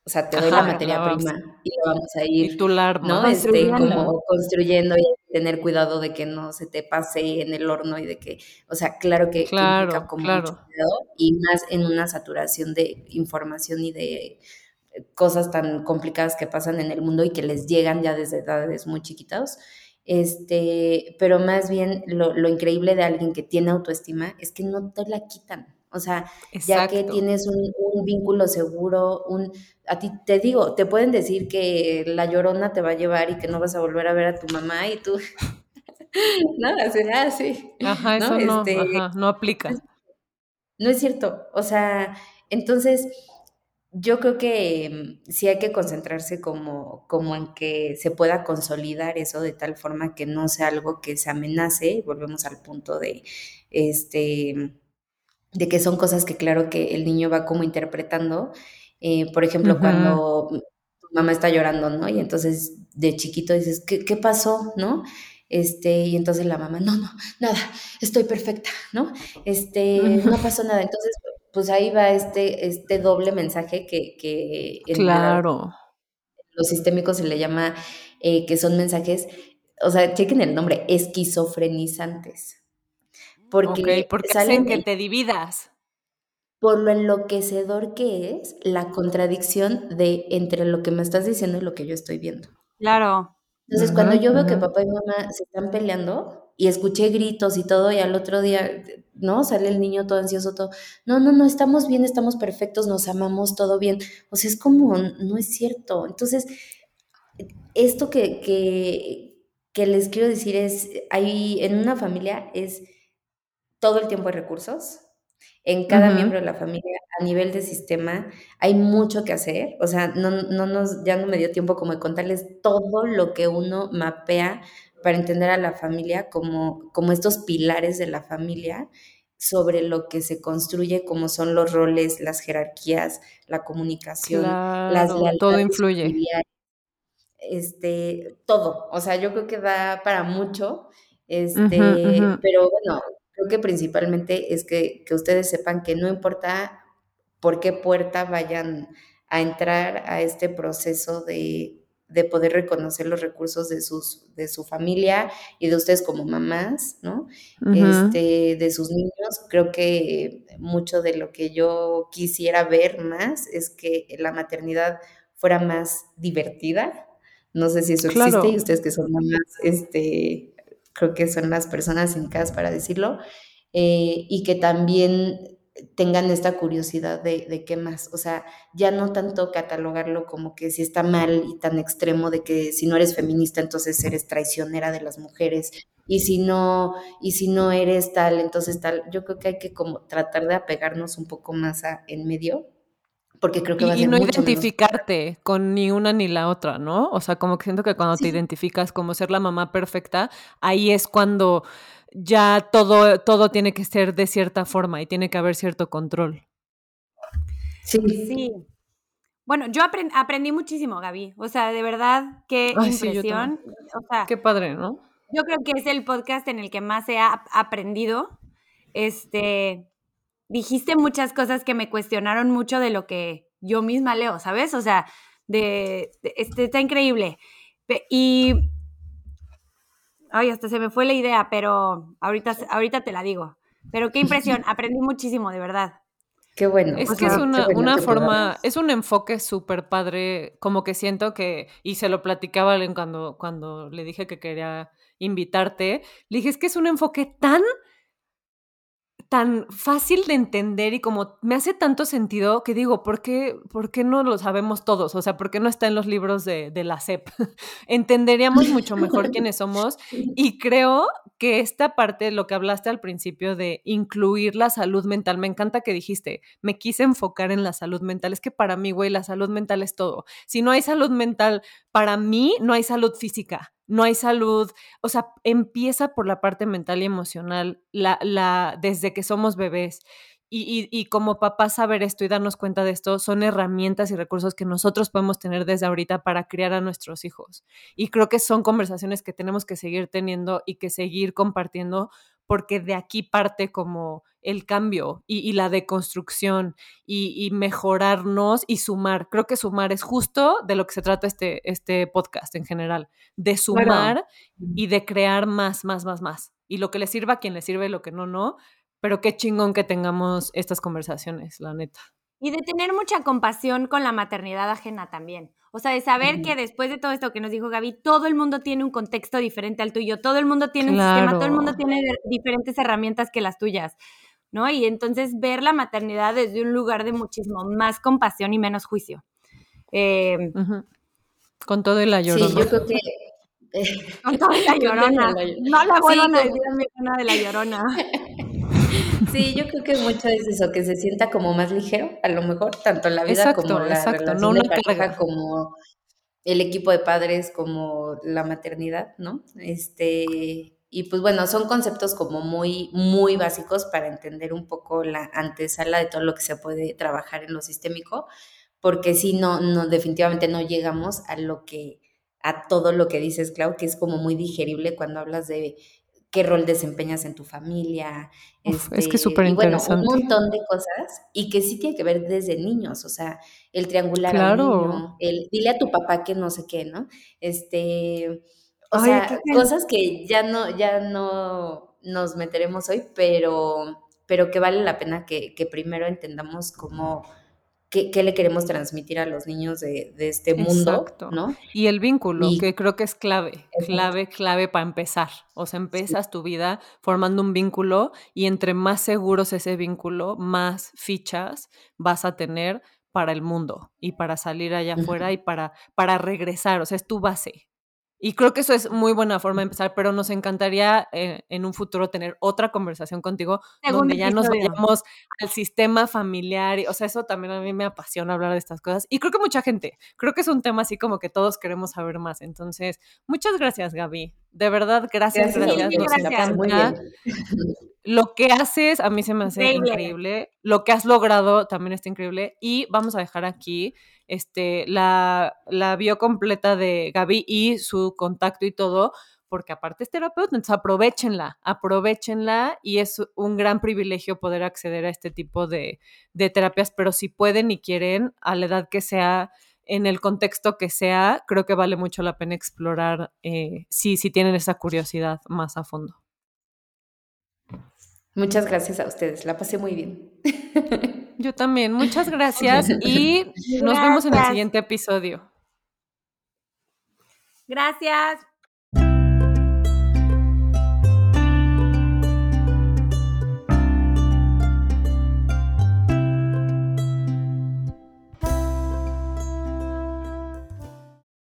[SPEAKER 3] O sea, te doy la materia prima y lo vamos a ir,
[SPEAKER 1] Titular,
[SPEAKER 3] ¿no? Este, como construyendo y tener cuidado de que no se te pase en el horno y de que, o sea, claro que,
[SPEAKER 1] claro,
[SPEAKER 3] como mucho cuidado y más en una saturación de información y de cosas tan complicadas que pasan en el mundo y que les llegan ya desde edades muy chiquitas. Este, pero más bien lo, lo increíble de alguien que tiene autoestima es que no te la quitan. O sea, ya que tienes un, vínculo seguro, un, a ti te digo, te pueden decir que la llorona te va a llevar y que no vas a volver a ver a tu mamá y tú, nada, será así.
[SPEAKER 1] Ajá, eso no, este, no aplica.
[SPEAKER 3] No es cierto, o sea, entonces yo creo que mm, sí hay que concentrarse como, como en que se pueda consolidar eso de tal forma que no sea algo que se amenace, volvemos al punto de, este, de que son cosas que claro que el niño va como interpretando. Eh, por ejemplo, cuando tu mamá está llorando, ¿no? Y entonces de chiquito dices, ¿qué, qué pasó? ¿No? Este, y entonces la mamá, no, no, nada, estoy perfecta, ¿no? Este, no pasó nada. Entonces, pues ahí va este, este doble mensaje que, que
[SPEAKER 1] claro.
[SPEAKER 3] los sistémicos se le llama, eh, que son mensajes, o sea, chequen el nombre, esquizofrenizantes.
[SPEAKER 1] Porque, porque hacen que te dividas.
[SPEAKER 3] Por lo enloquecedor que es la contradicción de entre lo que me estás diciendo y lo que yo estoy viendo.
[SPEAKER 2] Claro.
[SPEAKER 3] Entonces, cuando yo veo que papá y mamá se están peleando y escuché gritos y todo, y al otro día, ¿no? Sale el niño todo ansioso, todo. No, no, no, estamos bien, estamos perfectos, nos amamos, todo bien. O sea, es como, no es cierto. Entonces, esto que, que, que les quiero decir es, hay en una familia es todo el tiempo hay recursos. En cada miembro de la familia, a nivel de sistema, hay mucho que hacer. O sea, no, no nos, ya no me dio tiempo como de contarles todo lo que uno mapea para entender a la familia como, como estos pilares de la familia sobre lo que se construye, como son los roles, las jerarquías, la comunicación, las
[SPEAKER 1] todo influye.
[SPEAKER 3] Este, todo. O sea, yo creo que da para mucho. Este, pero bueno, Creo que principalmente es que, ustedes sepan que no importa por qué puerta vayan a entrar a este proceso de, poder reconocer los recursos de, sus, de su familia y de ustedes como mamás, ¿no? este, de sus niños. Creo que mucho de lo que yo quisiera ver más es que la maternidad fuera más divertida. No sé si eso existe y ustedes que son mamás, este, creo que son las personas indicadas para decirlo, eh, y que también tengan esta curiosidad de, qué más, o sea, ya no tanto catalogarlo como que si está mal y tan extremo de que si no eres feminista entonces eres traicionera de las mujeres y si no y si no eres tal entonces tal, yo creo que hay que como tratar de apegarnos un poco más en medio porque creo que va a ser
[SPEAKER 1] y no identificarte con ni una ni la otra, ¿no? O sea, como que siento que cuando te identificas como ser la mamá perfecta, ahí es cuando ya todo, todo tiene que ser de cierta forma y tiene que haber cierto control.
[SPEAKER 2] Sí. Sí. Bueno, yo aprendí muchísimo, Gaby. O sea, de verdad, qué impresión. o sea,
[SPEAKER 1] qué padre, ¿no?
[SPEAKER 2] Yo creo que es el podcast en el que más he aprendido. Este, dijiste muchas cosas que me cuestionaron mucho de lo que yo misma leo, ¿sabes? O sea, de, este, está increíble. Y, ay, hasta se me fue la idea, pero ahorita, ahorita te la digo. Pero qué impresión, aprendí muchísimo, de verdad.
[SPEAKER 3] Qué bueno.
[SPEAKER 1] Es que es una, forma, es un enfoque súper padre, como que siento que, y se lo platicaba cuando, cuando le dije que quería invitarte, le dije, es que es un enfoque tan tan fácil de entender y como me hace tanto sentido que digo, ¿por qué, ¿por qué no lo sabemos todos? O sea, ¿por qué no está en los libros de, de la SEP? Entenderíamos mucho mejor quiénes somos y creo que esta parte, lo que hablaste al principio de incluir la salud mental, me encanta que dijiste, me quise enfocar en la salud mental. Es que para mí, güey, la salud mental es todo. Si no hay salud mental, para mí no hay salud física no hay salud, o sea, empieza por la parte mental y emocional, la, la, desde que somos bebés. Y, y, como papás saber esto y darnos cuenta de esto son herramientas y recursos que nosotros podemos tener desde ahorita para criar a nuestros hijos. Y creo que son conversaciones que tenemos que seguir teniendo y que seguir compartiendo porque de aquí parte como el cambio y, la deconstrucción y, mejorarnos y sumar. Creo que sumar es justo de lo que se trata este, este podcast en general, de sumar y de crear más, más, más, más. Y lo que le sirva a quien le sirve, lo que no, no. Pero qué chingón que tengamos estas conversaciones, la neta.
[SPEAKER 2] Y de tener mucha compasión con la maternidad ajena también. O sea, de saber que después de todo esto que nos dijo Gaby, todo el mundo tiene un contexto diferente al tuyo, todo el mundo tiene un sistema, todo el mundo tiene diferentes herramientas que las tuyas, ¿no? Y entonces ver la maternidad desde un lugar de muchísimo más compasión y menos juicio.
[SPEAKER 1] Con todo y la llorona.
[SPEAKER 3] Sí, yo creo que...
[SPEAKER 2] Con todo y la llorona. no la vuelvan a decir a mi de la llorona.
[SPEAKER 3] Sí, yo creo que mucho es eso, que se sienta como más ligero, a lo mejor, tanto la vida como la relación no de pareja, como el equipo de padres, como la maternidad, ¿no? Este, y pues bueno, son conceptos como muy, muy básicos para entender un poco la antesala de todo lo que se puede trabajar en lo sistémico, porque si no, no, definitivamente no llegamos a lo que, a todo lo que dices, Clau, que es como muy digerible cuando hablas de qué rol desempeñas en tu familia.
[SPEAKER 1] es que es súper interesante.
[SPEAKER 3] Bueno, un montón de cosas y que sí tiene que ver desde niños, o sea, el triangular claro. el dile a tu papá que no sé qué, ¿no? Este, o sea, cosas que ya no, ya no nos meteremos hoy, pero, pero que vale la pena que, que primero entendamos cómo qué, le queremos transmitir a los niños de, este mundo, ¿no?
[SPEAKER 1] Y el vínculo, que creo que es clave, clave, clave para empezar. O sea, empiezas tu vida formando un vínculo y entre más seguros ese vínculo, más fichas vas a tener para el mundo y para salir allá afuera y para, para regresar. O sea, es tu base. Y creo que eso es muy buena forma de empezar, pero nos encantaría eh, en un futuro tener otra conversación contigo donde ya nos vayamos al sistema familiar. o sea, eso también a mí me apasiona hablar de estas cosas. Y creo que mucha gente, creo que es un tema así como que todos queremos saber más. Entonces, muchas gracias, Gaby. De verdad, gracias, gracias. gracias. Lo que haces a mí se me hace increíble. Lo que has logrado también está increíble. Y vamos a dejar aquí este, la, la bio completa de Gaby y su contacto y todo, porque aparte es terapeuta, entonces aprovechenla, aprovechenla y es un gran privilegio poder acceder a este tipo de, de terapias, pero si pueden y quieren, a la edad que sea, en el contexto que sea, creo que vale mucho la pena explorar eh, si, si tienen esa curiosidad más a fondo.
[SPEAKER 3] Muchas gracias a ustedes, la pasé muy bien.
[SPEAKER 1] Yo también, muchas gracias y nos vemos en el siguiente episodio.
[SPEAKER 2] Gracias.